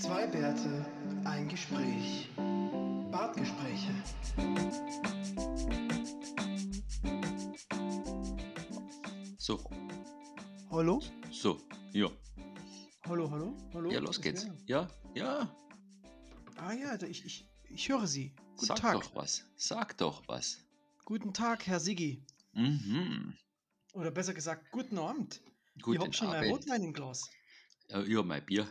Zwei Bärte, ein Gespräch. Bartgespräche. So, Hallo? so, ja. Hallo, hallo? Hallo? Ja, los Ich geht's. Ja, ja. Ah ja, ich, ich, ich höre Sie. Guten Sag Tag. doch was. Sag doch was. Guten Tag, Herr Siggi. Mhm. Oder besser gesagt, guten Abend. ich Guten habe schon ein Abend. Rotwein im Glas. Ja, ja, mein Bier.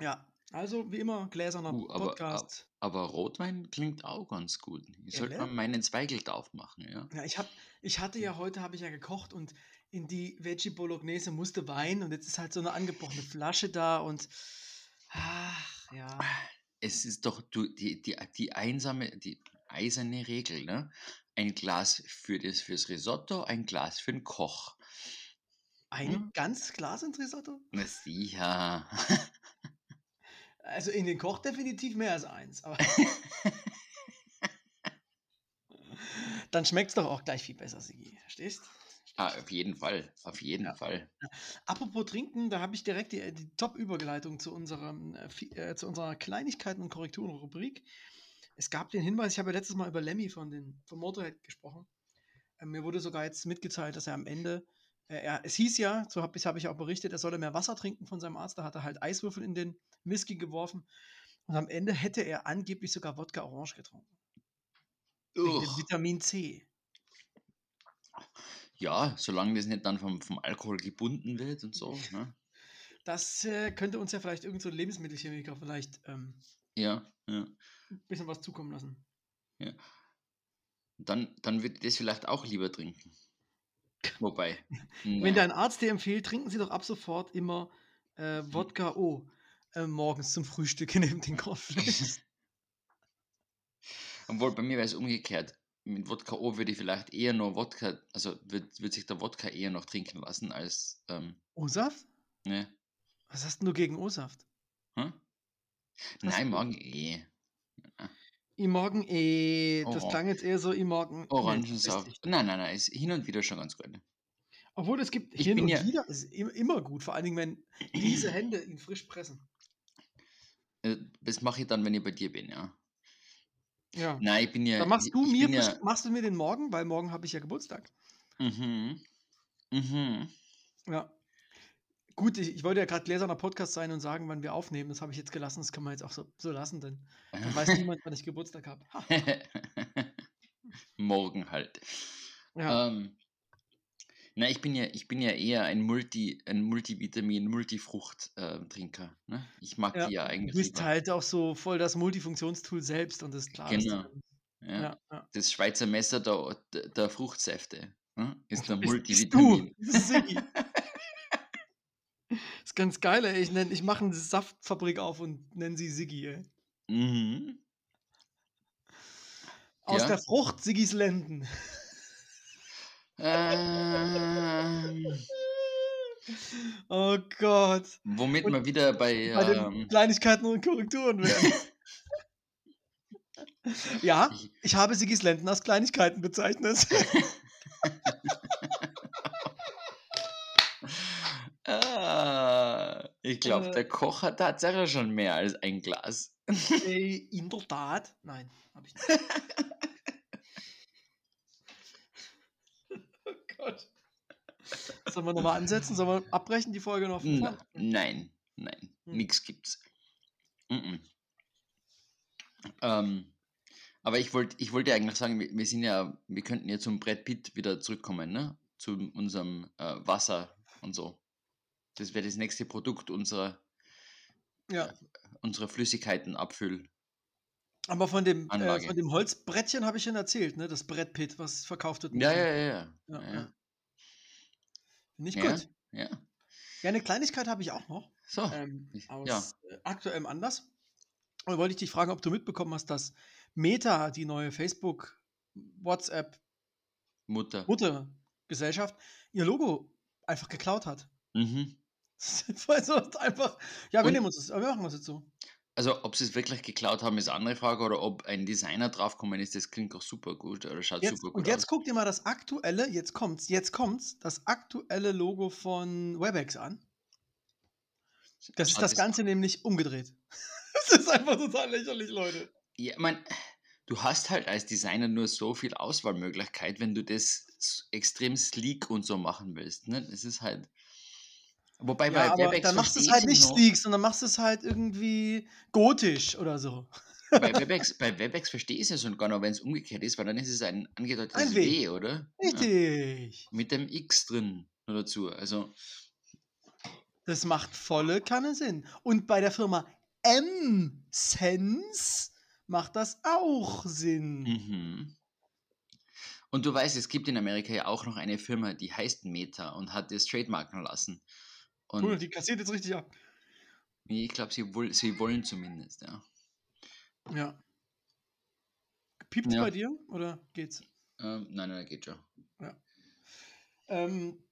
Ja, also wie immer, gläserner Uh, aber- Podcast. Aber Rotwein klingt auch ganz gut. Ich sollte Ehrlich? mal meinen Zweigel aufmachen, ja. Ja, ich, hab, ich hatte ja heute, habe ich ja gekocht und in die Veggie Bolognese musste Wein und jetzt ist halt so eine angebrochene Flasche da und ach, ja. Es ist doch du, die, die, die einsame, die eiserne Regel, ne? Ein Glas für das fürs Risotto, ein Glas für den Koch. Ein Hm? ganz Glas ins Risotto? Na sicher. Also in den Koch definitiv mehr als eins. Aber dann schmeckt es doch auch gleich viel besser, Sigi. Verstehst? ah, auf jeden Fall. Auf jeden Ja. Fall. Apropos Trinken, da habe ich direkt die, die Top-Überleitung zu, unserem, äh, äh, zu unserer Kleinigkeiten- und Korrekturen-Rubrik. Es gab den Hinweis, ich habe ja letztes Mal über Lemmy von, den, von Motorhead gesprochen. Äh, mir wurde sogar jetzt mitgeteilt, dass er am Ende, äh, er, es hieß ja, so habe hab ich auch berichtet, er solle mehr Wasser trinken von seinem Arzt. Da hat er halt Eiswürfel in den Whisky geworfen. Und am Ende hätte er angeblich sogar Wodka Orange getrunken. Vitamin C. Ja, solange das nicht dann vom, vom Alkohol gebunden wird und so. Ne? Das äh, könnte uns ja vielleicht irgend so Lebensmittelchemiker vielleicht ähm, Ja, ja. ein bisschen was zukommen lassen. Dann, dann würde ich das vielleicht auch lieber trinken. Wobei. Wenn dein Arzt dir empfiehlt, trinken Sie doch ab sofort immer äh, Wodka O äh, morgens zum Frühstück neben den Cornflakes. Obwohl, bei mir wäre es umgekehrt. Mit Wodka O würde ich vielleicht eher noch Wodka, also würde würd sich der Wodka eher noch trinken lassen als, ähm, O-Saft? ne? Was hast denn du gegen O-Saft? Hm? Nein, morgen eh. Ich morgen eh, das klang jetzt eher so, ich morgen. Orangensaft. Nein, nein, nein, ist hin und wieder schon ganz gut. Obwohl es gibt Ich hin und ja- wieder, ist im- immer gut, vor allen Dingen, wenn diese Hände ihn frisch pressen. Äh, Das mache ich dann, wenn ich bei dir bin, ja. Ja. Nein, ich bin ja. Dann machst du mir, ja, machst du mir den morgen, weil morgen habe ich ja Geburtstag. Mhm. Mhm. Ja. Gut, ich, ich wollte ja gerade gläserner Podcast sein und sagen, wann wir aufnehmen. Das habe ich jetzt gelassen. Das kann man jetzt auch so, so lassen, denn dann weiß niemand, wann ich Geburtstag habe. Ha. Morgen halt. Ja. Ähm, na, ich bin ja, ich bin ja eher ein Multi, ein Multivitamin, Multifrucht-Trinker. ne? Ich mag Ja, die ja Du eigentlich. bist lieber. halt auch so voll das Multifunktionstool selbst und das klar. du Genau. ja. Ja. Das Schweizer Messer der, der, Fruchtsäfte ne? ist der Bist, bist Multivitamin. du, Siggi. ist ganz geil, ey. Ich, nenn- ich mache eine Saftfabrik auf und nenne sie Siggi, ey. Mhm. Aus der Frucht Siggis Lenden. Ähm, Oh Gott. womit Und wir wieder bei, Bei den ähm, Kleinigkeiten und Korrekturen werden. ja, ich, habe Siggis Lenden als Kleinigkeiten bezeichnet. ah, ich glaube, Äh. der Koch hat tatsächlich schon mehr als ein Glas. Ey, in der Tat. Nein, habe ich nicht. oh Gott. Sollen wir nochmal ansetzen? Sollen wir abbrechen, die Folge noch? Na, nein, nein, Hm. nix gibt's. Mhm. Ähm, aber ich wollte ich wollte eigentlich sagen, wir, wir sind ja, wir könnten ja zum Brett Pitt wieder zurückkommen, ne? Zu unserem äh, Wasser und so. Das wäre das nächste Produkt unserer, Ja, unserer Flüssigkeitenabfüll. aber von dem, äh, von dem Holzbrettchen habe ich schon erzählt, ne? Das Brettpit, was verkauft wird. Ja, ja, ja, ja. Ja, ja, ja. Finde ich Ja. gut. ja. Ja, eine Kleinigkeit habe ich auch noch. So. Ähm, aus ja. äh, aktuellem Anlass. Und wollte ich dich fragen, ob du mitbekommen hast, dass Meta, die neue Facebook, WhatsApp, Mutter. Muttergesellschaft, ihr Logo einfach geklaut hat. Mhm. also einfach, ja, wir Und- nehmen uns das, wir machen es jetzt so. Also, ob sie es wirklich geklaut haben, ist eine andere Frage. Oder ob ein Designer draufgekommen ist, das klingt auch super gut. Oder schaut Jetzt, super gut und jetzt aus. guck dir mal das aktuelle, jetzt kommt's, jetzt kommt's, das aktuelle Logo von WebEx an. Das ist Ah, das Ganze nämlich umgedreht. Das ist einfach total lächerlich, Leute. Ja, man, du hast halt als Designer nur so viel Auswahlmöglichkeit, wenn du das extrem sleek und so machen willst. Ne? Das ist halt. Wobei Ja, bei aber Webex dann machst du es halt ich nicht sleek, sondern machst es halt irgendwie gotisch oder so. Bei Webex, bei Webex verstehe ich es ja schon gar nicht, wenn es umgekehrt ist, weil dann ist es ein angedeutetes Ein W, W. oder? Ja, Richtig. mit dem X drin nur dazu. Also, Das macht volle Kanne Sinn. Und bei der Firma M-Sense macht das auch Sinn. mhm. Und du weißt, es gibt in Amerika ja auch noch eine Firma, die heißt Meta und hat das trademarken lassen. Und Cool, die kassiert jetzt richtig ab. ich glaube, sie, woll, sie wollen zumindest, ja. Ja. Piept Ja. bei dir oder geht's? Ähm, nein, nein, geht schon. Ähm,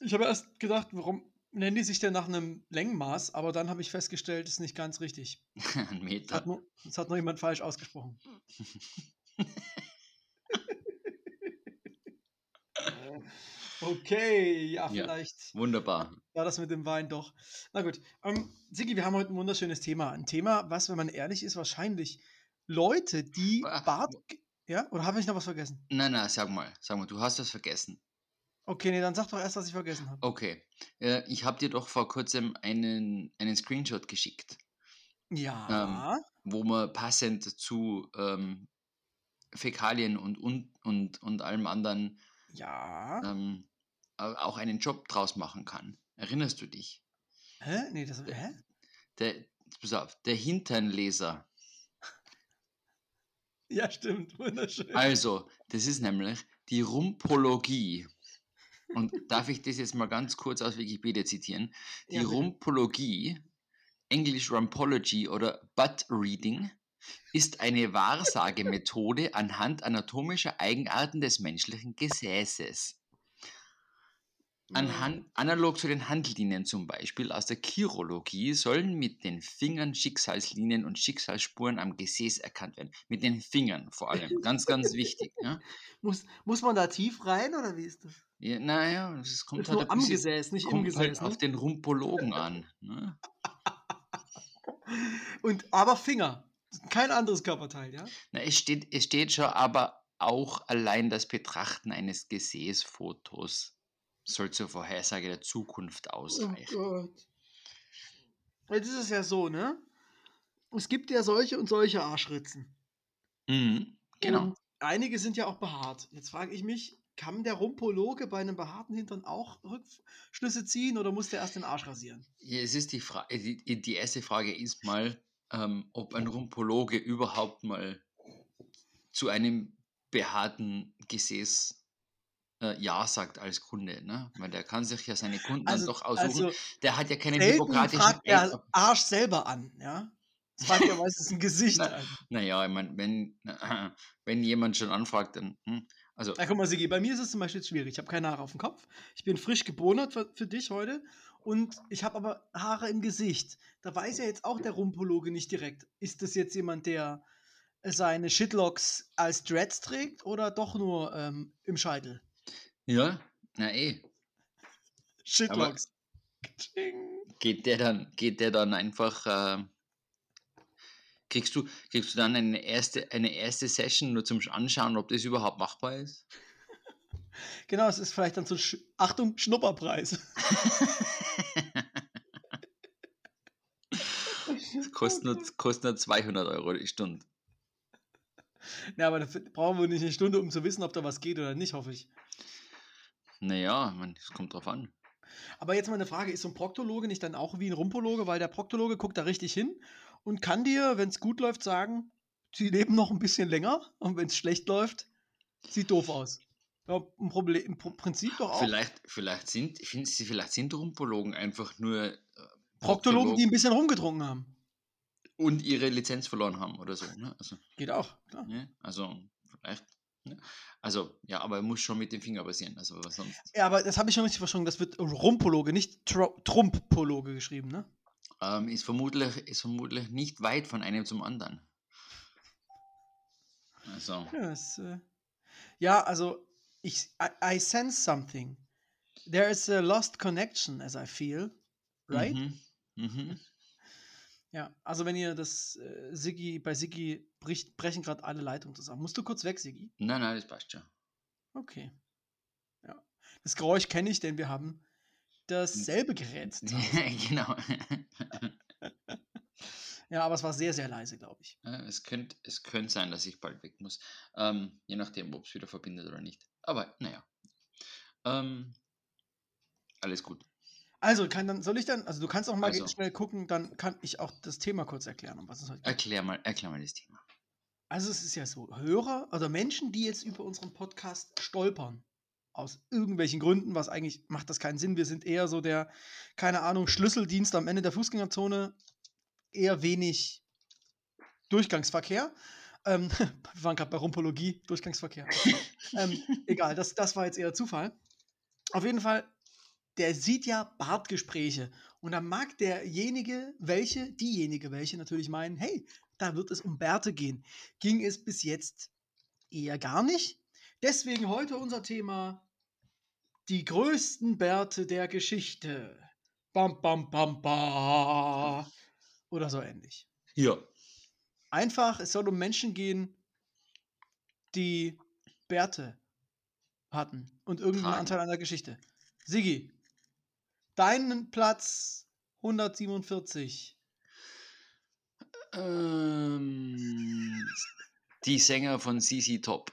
ich habe erst gedacht, warum nennen die sich denn nach einem Längenmaß, aber dann habe ich festgestellt, ist nicht ganz richtig. Ein Meter. Hat nur, das hat nur jemand falsch ausgesprochen. Okay, ja, Ja. vielleicht Wunderbar. war das mit dem Wein doch. Na gut. Ähm, Sigi, wir haben heute ein wunderschönes Thema. Ein Thema, was, wenn man ehrlich ist, wahrscheinlich Leute, die Ah, Bart. Ja? Oder habe ich noch was vergessen? Nein, nein, sag mal, sag mal, du hast was vergessen. Okay, nee, dann sag doch erst, was ich vergessen habe. Okay. Äh, ich habe dir doch vor kurzem einen, einen Screenshot geschickt, Ja. wo man passend zu ähm, Fäkalien und, und, und, und allem anderen ja. ähm, au- auch einen Job draus machen kann. Erinnerst du dich? Hä? Nee, das. Hä? Der, pass auf, der Hinternleser. Ja, stimmt. Wunderschön. Also, das ist nämlich die Rumpologie. Und darf ich das jetzt mal ganz kurz aus Wikipedia zitieren? Die Ja. Rumpologie, English Rumpology oder Butt Reading, ist eine Wahrsagemethode anhand anatomischer Eigenarten des menschlichen Gesäßes. Anhand, analog zu den Handlinien zum Beispiel aus der Chirologie sollen mit den Fingern Schicksalslinien und Schicksalsspuren am Gesäß erkannt werden. Mit den Fingern vor allem. Ganz, ganz wichtig. Ja? Muss, muss man da tief rein oder wie ist das? Ja, naja, es kommt Ist halt, nur am bisschen, Gesäß, nicht im kommt Gesäß. halt auf ne? den Rumpologen an. Ne? Und aber Finger. Kein anderes Körperteil, ja? Na, es, steht, es steht schon, aber auch allein das Betrachten eines Gesäßfotos soll zur Vorhersage der Zukunft ausreichen. Oh Gott. Jetzt ist es ja so, ne? Es gibt ja solche und solche Arschritzen. Mhm, genau. Und einige sind ja auch behaart. Jetzt frage ich mich, kann der Rumpologe bei einem behaarten Hintern auch Rückschlüsse ziehen oder muss der erst den Arsch rasieren? Ja, es ist die, Fra die, die erste Frage ist mal, ähm, ob ein Rumpologe überhaupt mal zu einem behaarten Gesäß äh, Ja sagt als Kunde. Ne? Weil der kann sich ja seine Kunden dann doch aussuchen. also der hat ja keinen selten hippokratischen fragt der. Arsch selber an, ja? Das fragt ja meistens ein Gesicht Na, an. Naja, ich meine, wenn, wenn jemand schon anfragt, dann. Hm, also, Na, guck mal, Sigi, bei mir ist es zum Beispiel schwierig. Ich habe keine Haare auf dem Kopf. Ich bin frisch gebonert für, für dich heute. Und ich habe aber Haare im Gesicht. Da weiß ja jetzt auch der Rumpologe nicht direkt. Ist das jetzt jemand, der seine Shitlocks als Dreads trägt oder doch nur ähm, im Scheitel? ja, na eh. Shitlocks. Geht der dann, geht der dann einfach. Äh, kriegst, du, kriegst du dann eine erste, eine erste Session nur zum Anschauen, ob das überhaupt machbar ist? Genau, es ist vielleicht dann so, Sch Achtung, Schnupperpreis. kostet nur, kostet nur 200 Euro die Stunde. Ja, aber dafür brauchen wir nicht eine Stunde, um zu wissen, ob da was geht oder nicht, hoffe ich. Naja, es kommt drauf an. Aber jetzt mal eine Frage, ist so ein Proktologe nicht dann auch wie ein Rumpologe? Weil der Proktologe guckt da richtig hin und kann dir, wenn es gut läuft, sagen, sie leben noch ein bisschen länger und wenn es schlecht läuft, sieht doof aus. Ja, im, Problem, Im Prinzip doch auch. Vielleicht, vielleicht, sind, ich finde, sie- vielleicht sind Rumpologen einfach nur äh, Proktologen, die ein bisschen rumgetrunken haben. Und ihre Lizenz verloren haben oder so. Ne? Also, Geht auch, klar. ne? also vielleicht. Ne? Also, ja, aber er muss schon mit dem Finger passieren. Also, was sonst? Ja, aber das habe ich schon richtig verstanden. Das wird Rumpologe, nicht Tro Trumpologe geschrieben, ne? Ähm, ist, vermutlich, ist vermutlich nicht weit von einem zum anderen. Also, Ja, das, äh, ja also ich, I, I sense something. There is a lost connection, as I feel, right? Mhm. Mhm. Ja, also wenn ihr das äh, Siggi, bei Siggi bricht, brechen gerade alle Leitungen zusammen. Musst du kurz weg, Siggi? Nein, nein, das passt schon. Okay. Ja. Das Geräusch kenne ich, denn wir haben dasselbe Gerät. genau. Ja, aber es war sehr, sehr leise, glaube ich. Es könnte es könnt sein, dass ich bald weg muss. Ähm, je nachdem, ob es wieder verbindet oder nicht. Aber naja. Ähm, alles gut. Also, kann dann, soll ich dann, also du kannst auch mal Also. schnell gucken, dann kann ich auch das Thema kurz erklären, um was es heute geht. Erklär mal, erklär mal das Thema. Also es ist ja so, Hörer oder Menschen, die jetzt über unseren Podcast stolpern, aus irgendwelchen Gründen, was eigentlich macht das keinen Sinn. Wir sind eher so der, keine Ahnung, Schlüsseldienst am Ende der Fußgängerzone, eher wenig Durchgangsverkehr. Ähm, wir waren gerade bei Rumpologie, Durchgangsverkehr. ähm, egal, das, das war jetzt eher Zufall. Auf jeden Fall, der sieht ja Bartgespräche. Und dann mag derjenige, welche, diejenige, welche natürlich meinen, hey, da wird es um Bärte gehen. Ging es bis jetzt eher gar nicht. Deswegen heute unser Thema: die größten Bärte der Geschichte. Bam, bam, bam, bam. Oder so ähnlich. Ja. Einfach, es soll um Menschen gehen, die Bärte hatten und irgendeinen Tragen. Anteil an der Geschichte. Sigi, deinen Platz 147. Ähm, die Sänger von CC Top.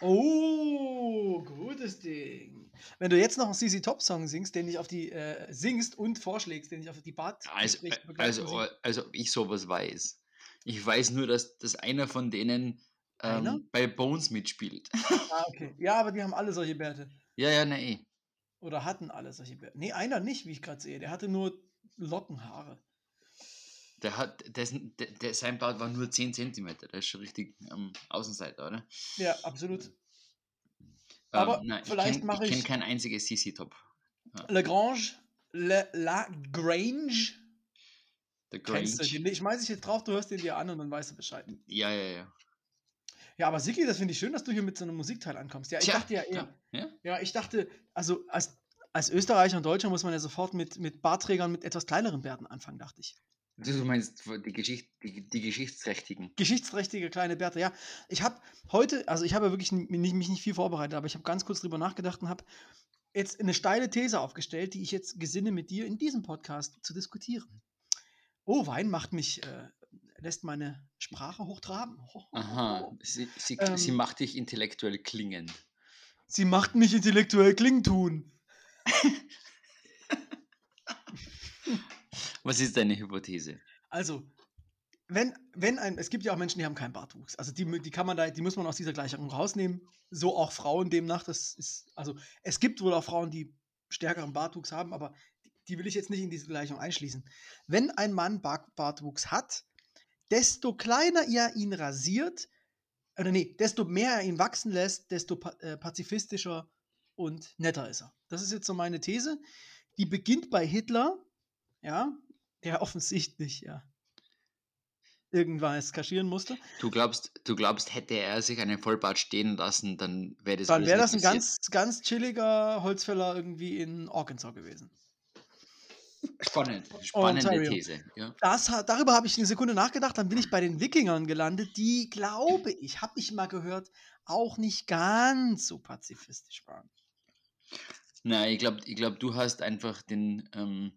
Oh, gutes Ding. Wenn du jetzt noch einen CC Top Song singst, den ich auf die äh, singst und vorschlägst, den ich auf die Bart Also, also, also ich sowas weiß. Ich weiß nur, dass, dass einer von denen ähm, bei Bones mitspielt. ah, okay. Ja, aber die haben alle solche Bärte. ja, ja, nee. Oder hatten alle solche Bärte. Nee, einer nicht, wie ich gerade sehe. Der hatte nur Lockenhaare. Der hat, dessen, der, der, sein Bart war nur 10 cm. Der ist schon richtig am Außenseiter, oder? Ja, absolut. Ähm, Aber nein, vielleicht kenn- mache Ich kenne ich- kein einziges CC Top. Lagrange, Le, La Grange. Der Kennst du Grange. den? Ich schmeiß dich jetzt drauf, du hörst den dir an und dann weißt du Bescheid. Ja, ja, ja. Ja, aber Siki, das finde ich schön, dass du hier mit so einem Musikteil ankommst. Ja, ich Tja, dachte ja. Ja? Ja, ich dachte, also als, als Österreicher und Deutscher muss man ja sofort mit, mit Bartträgern mit etwas kleineren Bärten anfangen, dachte ich. Du meinst die, Geschicht, die, die Geschichtsträchtigen. Geschichtsträchtige kleine Bärte, ja. Ich habe heute, also ich habe wirklich n- nicht, mich nicht viel vorbereitet, aber ich habe ganz kurz drüber nachgedacht und habe jetzt eine steile These aufgestellt, die ich jetzt gesinne mit dir in diesem Podcast zu diskutieren. Oh, Wein macht mich, äh, lässt meine Sprache hochtraben. Ho, ho, ho, Aha. Sie, sie, Ähm, sie macht dich intellektuell klingend. Sie macht mich intellektuell klingtun. Was ist deine Hypothese? Also, wenn, wenn ein, es gibt ja auch Menschen, die haben keinen Bartwuchs. Also die, die kann man da, die muss man aus dieser Gleichung rausnehmen. So auch Frauen demnach. Das ist, also es gibt wohl auch Frauen, die stärkeren Bartwuchs haben, aber die, die will ich jetzt nicht in diese Gleichung einschließen. Wenn ein Mann Bar Bartwuchs hat, desto kleiner er ihn rasiert, oder nee, desto mehr er ihn wachsen lässt, desto äh, pazifistischer und netter ist er. Das ist jetzt so meine These. Die beginnt bei Hitler, ja, der offensichtlich ja irgendwas kaschieren musste. Du glaubst, du glaubst, hätte er sich einen Vollbart stehen lassen, dann wäre das Dann wäre das ein ganz, ganz chilliger Holzfäller irgendwie in Arkansas gewesen. Spannend, spannende Ontario. These. Ja. Das, darüber habe ich eine Sekunde nachgedacht, dann bin ich bei den Wikingern gelandet, die, glaube ich, habe ich mal gehört, auch nicht ganz so pazifistisch waren. Nein, ich glaube, ich glaub, du hast einfach den, ähm,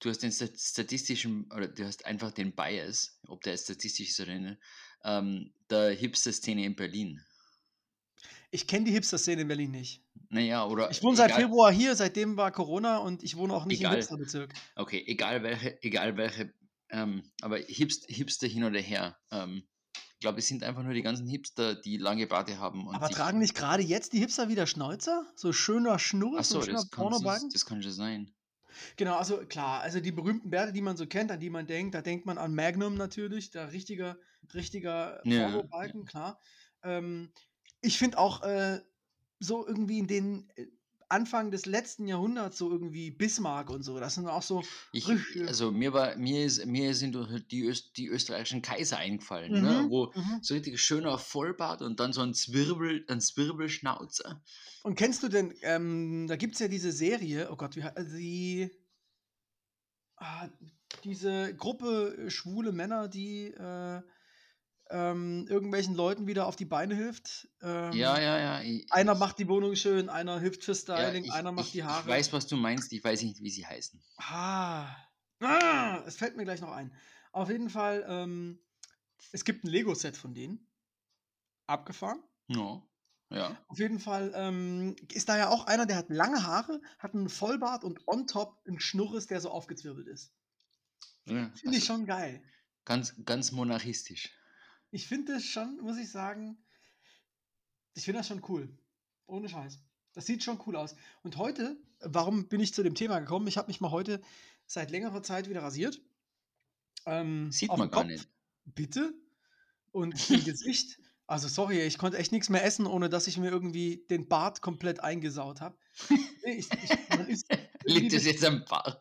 du hast den stat- statistischen, oder du hast einfach den Bias, ob der jetzt statistisch ist oder nicht, ähm, der Hipster-Szene in Berlin. Ich kenne die Hipster-Szene in Berlin nicht. Naja, oder. Ich wohne seit egal- Februar hier, seitdem war Corona und ich wohne auch nicht im Egal. Hipsterbezirk. Okay, egal welche, egal welche, ähm, aber Hipster, Hipster hin oder her. Ähm, ich glaube, es sind einfach nur die ganzen Hipster, die lange Barte haben. Aber tragen nicht gerade jetzt die Hipster wieder Schnäuzer? So schöner Schnurr, so so, schöner das kann, Pornobalken? das kann schon sein. Genau, also klar, also die berühmten Bärte, die man so kennt, an die man denkt, da denkt man an Magnum natürlich, der richtiger, richtiger Ja, Pornobalken, klar. Ähm, ich finde auch äh, so irgendwie in den äh, Anfang des letzten Jahrhunderts so irgendwie Bismarck und so, das sind auch so, Ich, also mir war, mir ist, mir sind doch die, Öst, die österreichischen Kaiser eingefallen, ne? Mhm, wo mhm. so richtig schöner Vollbart und dann so ein Zwirbel, ein Zwirbelschnauzer. Und kennst du denn, ähm, da gibt es ja diese Serie, oh Gott, wie heißt die? ah, diese Gruppe äh, schwule Männer, die äh, ähm, irgendwelchen Leuten wieder auf die Beine hilft. Ähm, Ja, ja, ja. Ich, Einer macht die Wohnung schön, einer hilft für ja, Styling, ich, einer macht ich, die ich Haare. weiß, was du meinst. Ich weiß nicht, wie sie heißen. Ah, ah, es fällt mir gleich noch ein. Auf jeden Fall, ähm, es gibt ein Lego-Set von denen. Abgefahren. Ja. Ja. Auf jeden Fall ähm, ist da ja auch einer, der hat lange Haare, hat einen Vollbart und on top ein Schnurres, der so aufgezwirbelt ist. ja. Finde ich Also schon geil. ganz, ganz monarchistisch. Ich finde das schon, muss ich sagen, ich finde das schon cool. Ohne Scheiß. Das sieht schon cool aus. Und heute, warum bin ich zu dem Thema gekommen? Ich habe mich mal heute seit längerer Zeit wieder rasiert. Ähm, Sieht man gar Kopf, nicht. bitte. Und im Gesicht. Also sorry, ich konnte echt nichts mehr essen, ohne dass ich mir irgendwie den Bart komplett eingesaut habe. Nee, Liegt es jetzt am Bart?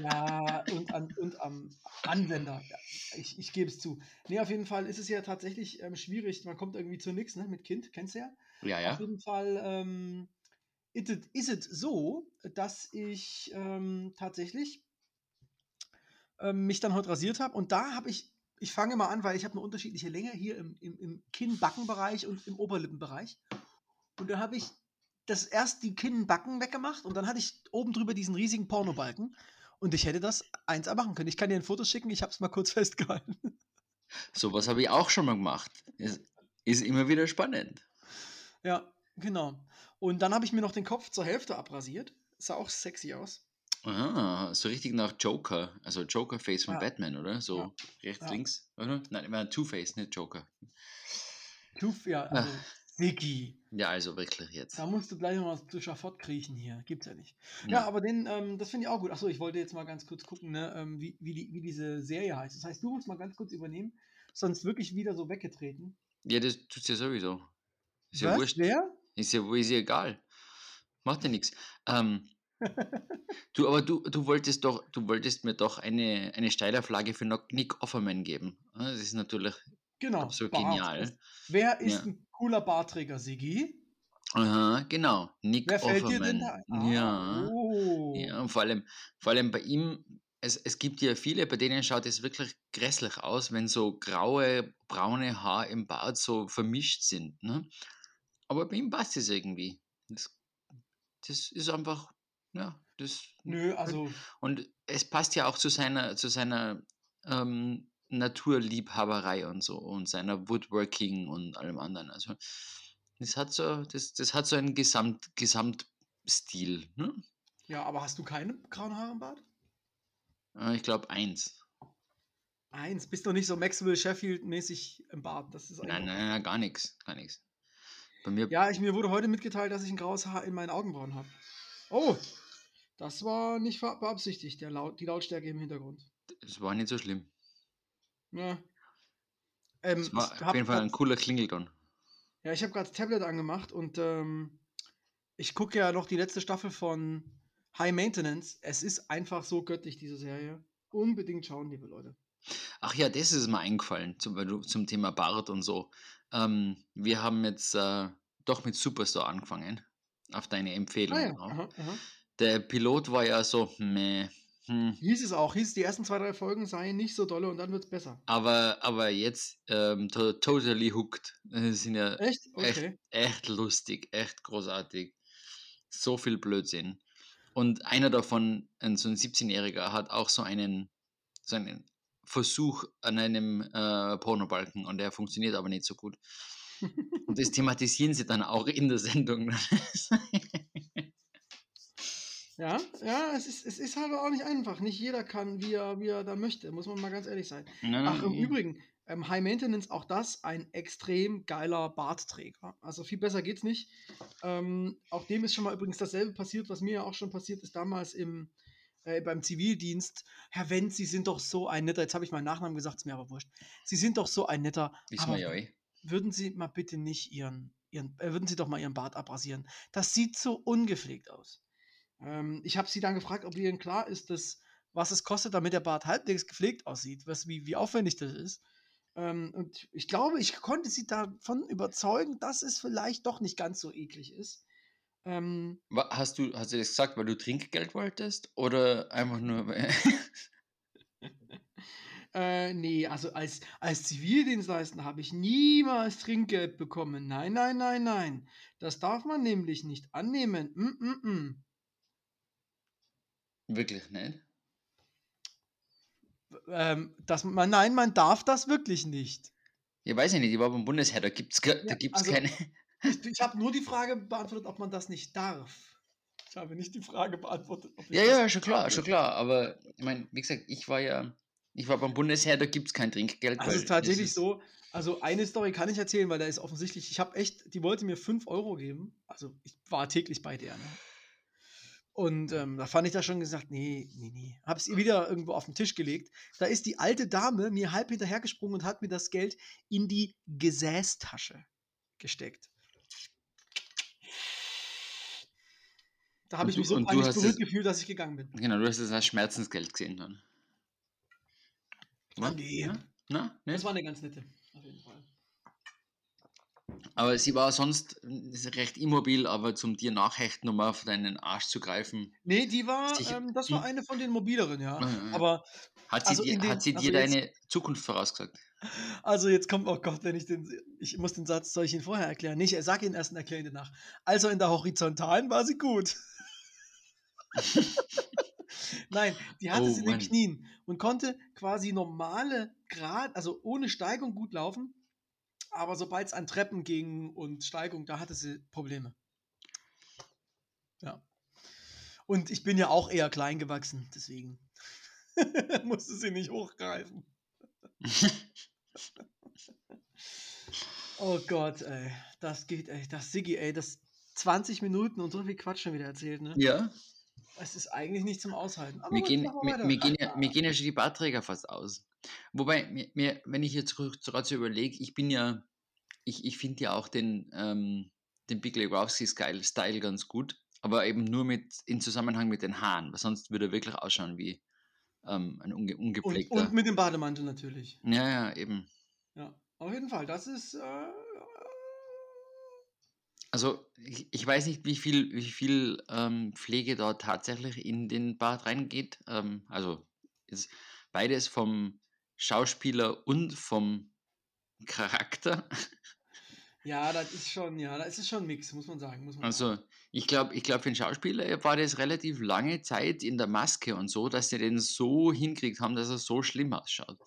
Ja, und, an, und am Anwender. Ja, ich ich gebe es zu. Nee, auf jeden Fall ist es ja tatsächlich ähm, schwierig. Man kommt irgendwie zu nichts, ne? Mit Kind, kennst du ja. Ja, Auf ja. jeden Fall ähm, ist es- ist es so, dass ich ähm, tatsächlich ähm, mich dann heute rasiert habe. Und da habe ich, ich fange mal an, weil ich habe eine unterschiedliche Länge hier im, im, im Kinn-Backen-Bereich und im Oberlippenbereich. Und da habe ich das erst die Kinn-Backen weggemacht und dann hatte ich oben drüber diesen riesigen Pornobalken. Und ich hätte das eins machen können. Ich kann dir ein Foto schicken, ich habe es mal kurz festgehalten. Sowas habe ich auch schon mal gemacht. Ist, ist immer wieder spannend. Ja, genau. Und dann habe ich mir noch den Kopf zur Hälfte abrasiert. Sah auch sexy aus. Ah, so richtig nach Joker. Also Joker-Face von Ja. Batman, oder? So Ja. rechts, Ja. links, oder? Nein, ich meine Two-Face, nicht Joker. Tuf, ja, also, Vicky. Ja, also wirklich jetzt. Da musst du gleich mal zu Schafott kriechen hier. Gibt's ja nicht. Ja, aber den, ähm, das finde ich auch gut. Achso, ich wollte jetzt mal ganz kurz gucken, ne, ähm, wie, wie, die, wie diese Serie heißt. Das heißt, du musst mal ganz kurz übernehmen, sonst wirklich wieder so weggetreten. Ja, das tut's ja sowieso. Ist ja Was? wurscht. Wer? Ist ja, ist ja egal. Macht ja nichts. Ähm, du, aber du, du wolltest doch, du wolltest mir doch eine, eine Steilauflage für Nick Offerman geben. Das ist natürlich Genau. absolut Bart. genial. Wer ist Ja. ein cooler Bartträger, Sigi? Aha, genau. Nick Wer fällt dir denn Offerman. da ein? Ja. Ah, oh. Ja, und vor allem, vor allem bei ihm, es, es gibt ja viele, bei denen schaut es wirklich grässlich aus, wenn so graue, braune Haar im Bart so vermischt sind. Ne? Aber bei ihm passt es irgendwie. Das, das ist einfach, ja, das. Nö, also, Und es passt ja auch zu seiner, zu seiner ähm, Naturliebhaberei und so und seiner Woodworking und allem anderen. Also das hat so, das, das hat so einen Gesamt, Gesamtstil. Ne? ja, aber hast du keine grauen Haare im Bart? Äh, Ich glaube eins. Eins. Bist du nicht so Maxwell Sheffield-mäßig im Bart? Das ist Nein, nein, nein, gar nichts. Gar nichts. Bei mir, Ja, ich, mir wurde heute mitgeteilt, dass ich ein graues Haar in meinen Augenbrauen habe. Oh, das war nicht beabsichtigt, der Laut, die Lautstärke im Hintergrund. das war nicht so schlimm. Ja. Ähm, Es war auf jeden Fall ein cooler Klingelton. Ja, ich habe gerade das Tablet angemacht und ähm, ich gucke ja noch die letzte Staffel von High Maintenance. Es ist einfach so göttlich, diese Serie. Unbedingt schauen, liebe Leute. Ach ja, das ist mir eingefallen, zum, zum Thema Bart und so. Ähm, wir haben jetzt äh, doch mit Superstore angefangen, auf deine Empfehlung. Ah ja, auch. aha, aha. Der Pilot war ja so, meh, hm. Hieß es auch, hieß die ersten zwei, drei Folgen seien nicht so dolle und dann wird es besser. aber, aber jetzt ähm, to totally hooked. Das sind ja Echt? echt, Okay. echt lustig, echt großartig. So viel Blödsinn. Und einer davon, ein, so ein 17-Jähriger, hat auch so einen, so einen Versuch an einem äh, Pornobalken und der funktioniert aber nicht so gut. Und das thematisieren sie dann auch in der Sendung. Ja, ja, es ist, es ist halt auch nicht einfach. Nicht jeder kann, wie er, wie er da möchte, muss man mal ganz ehrlich sein. Ach, im Übrigen, ähm, High Maintenance, auch das ein extrem geiler Bartträger. Also viel besser geht's nicht. Ähm, auch dem ist schon mal übrigens dasselbe passiert, was mir ja auch schon passiert ist damals im, äh, beim Zivildienst. Herr Wendt, Sie sind doch so ein netter, jetzt habe ich meinen Nachnamen gesagt, ist mir aber wurscht. Sie sind doch so ein netter. Aber eh. würden Sie mal bitte nicht Ihren, Ihren äh, würden Sie doch mal Ihren Bart abrasieren. Das sieht so ungepflegt aus. Ähm, ich habe Sie dann gefragt, ob Ihnen klar ist, dass, was es kostet, damit der Bart halbwegs gepflegt aussieht, was, wie, wie aufwendig das ist. Ähm, und ich glaube, ich konnte Sie davon überzeugen, dass es vielleicht doch nicht ganz so eklig ist. Ähm, Hast du, hast du das gesagt, weil du Trinkgeld wolltest? Oder einfach nur, äh, nee, also als, als Zivildienstleister habe ich niemals Trinkgeld bekommen. Nein, nein, nein, nein. Das darf man nämlich nicht annehmen. Mm, mm, mm. Wirklich nicht? Ähm, das, man, nein, man darf das wirklich nicht. Ja, weiß ich nicht, ich war beim Bundesheer, da gibt es da gibt's also- keine. Ich, ich habe nur die Frage beantwortet, ob man das nicht darf. Ich habe nicht die Frage beantwortet. Ob ich Ja, ja, schon klar, schon klar. Aber ich meine, wie gesagt, ich war ja, ich war beim Bundesheer, da gibt es kein Trinkgeld. Also es ist tatsächlich ist- so, also eine Story kann ich erzählen, weil da ist offensichtlich, ich habe echt, die wollte mir 5 Euro geben. Also ich war täglich bei der. Ne? Und ähm, da fand ich da schon gesagt, nee, nee, nee. Habe es ihr wieder irgendwo auf den Tisch gelegt. Da ist die alte Dame mir halb hinterhergesprungen und hat mir das Geld in die Gesäßtasche gesteckt. Da habe ich mich so peinlich berührt gefühlt, dass ich gegangen bin. Genau, du hast es als Schmerzensgeld gesehen dann. Ah, nee. Na, Das nicht? war eine ganz nette, auf jeden Fall. Aber sie war sonst äh, recht immobil, aber zum dir nachhechten, um auf deinen Arsch zu greifen. Nee, die war, ähm, das war die- eine von den mobileren, ja. Ah, ja. Aber Hat sie Also dir, den- hat sie also dir jetzt- deine Zukunft vorausgesagt? Also jetzt kommt, oh Gott, wenn ich den, ich muss den Satz, soll ich ihn vorher erklären? Nicht, er sag ihn erst und erkläre ihn danach. Also in der Horizontalen war sie gut. Nein, die hatte Oh, es in den. Knien und konnte quasi normale Grad, also ohne Steigung gut laufen. Aber sobald es an Treppen ging und Steigung, da hatte sie Probleme. Ja. Und ich bin ja auch eher klein gewachsen, deswegen musste sie nicht hochgreifen. Oh Gott, ey. Das geht, ey. Das Siggi, ey. Das 20 Minuten und so viel Quatsch schon wieder erzählt, ne? ja, Es ist eigentlich nicht zum Aushalten. Aber mir gehen, mir, mir, gehen ja, mir gehen ja schon die Bartträger fast aus. Wobei, mir, mir, wenn ich jetzt gerade so überlege, ich bin ja, ich, ich finde ja auch den, ähm, den Big Lebowski-Style Style ganz gut, aber eben nur mit in Zusammenhang mit den Haaren, weil sonst würde er wirklich ausschauen wie ähm, ein unge und, ungepflegter. und mit dem Bademantel natürlich. ja, ja, eben. Ja, auf jeden Fall. Das ist. Äh, Also ich, ich weiß nicht, wie viel, wie viel ähm, Pflege da tatsächlich in den Bart reingeht. Ähm, also ist beides vom Schauspieler und vom Charakter. ja, das ist schon, ja, das ist schon ein Mix, muss man sagen. Muss man sagen. Also ich glaube, ich glaube, für den Schauspieler war das relativ lange Zeit in der Maske und so, dass sie den so hinkriegt haben, dass er so schlimm ausschaut.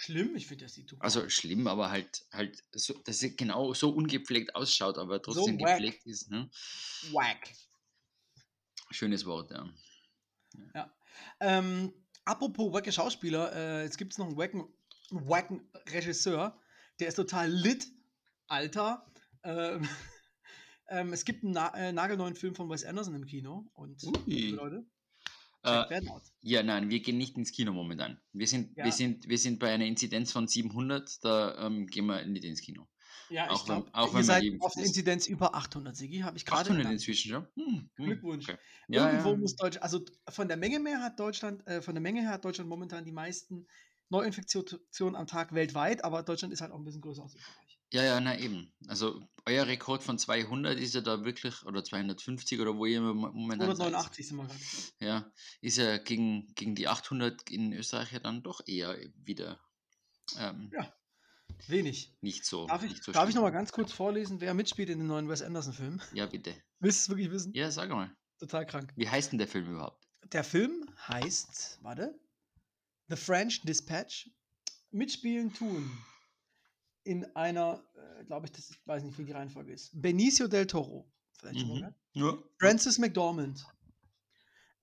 Schlimm, ich finde, das sieht super. Also schlimm, aber halt, halt, so, dass er genau so ungepflegt ausschaut, aber trotzdem wack. gepflegt ist. Ne? Wack. Schönes Wort, ja. Ähm, apropos wacke Schauspieler, äh, jetzt gibt es noch einen wacken, wacken Regisseur, der ist total lit, Alter. Ähm, ähm, es gibt einen na äh, nagelneuen Film von Wes Anderson im Kino und Ui. Leute, Äh. Ja, nein, wir gehen nicht ins Kino momentan. Wir sind, Ja. wir sind, wir sind bei einer Inzidenz von 700, da ähm, gehen wir nicht ins Kino. Ja, auch ich wenn- glaube, auch wenn ihr man seid auf der Inzidenz über 800, Sigi, habe ich gerade 800 gedacht. inzwischen schon. Hm, hm, Glückwunsch. okay. Ja, Irgendwo ja. muss Deutschland, also von der Menge mehr hat Deutschland, äh, von der Menge her hat Deutschland momentan die meisten Neuinfektionen am Tag weltweit, aber Deutschland ist halt auch ein bisschen größer als Österreich. Ja, ja, na eben. Also euer Rekord von 200 ist ja da wirklich, oder 250 oder wo ihr mo- momentan seid. 189 sind wir gerade. Ja, ist ja gegen, gegen die 800 in Österreich ja dann doch eher wieder ähm, Ja. Wenig. nicht so. Darf ich, nicht so darf ich schlimm. noch mal ganz kurz vorlesen, wer mitspielt in den neuen Wes Anderson-Film? Ja, bitte. Willst du es wirklich wissen? Ja, sag mal. Total krank. Wie heißt denn der Film überhaupt? Der Film heißt, warte, The French Dispatch. Mitspielen tun in einer, äh, glaube ich, das, ich weiß nicht, wie die Reihenfolge ist. Benicio del Toro. Vielleicht schon mal Mhm. gehört? Ja. Francis McDormand,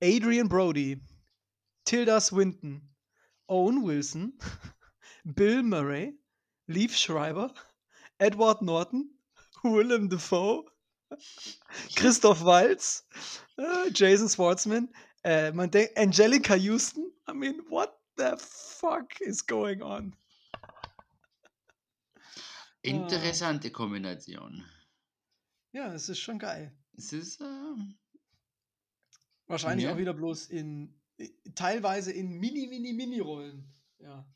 Adrian Brody, Tilda Swinton, Owen Wilson, Bill Murray, Leaf Schreiber, Edward Norton, Willem Dafoe, Christoph Waltz, äh, Jason Schwartzman, äh, man denkt Angelica Houston. I mean, what the fuck is going on? Interessante Kombination. Ja, es ist schon geil. Es ist, ähm, Wahrscheinlich Ja. auch wieder bloß in i- teilweise in mini, mini, mini Rollen. Ja.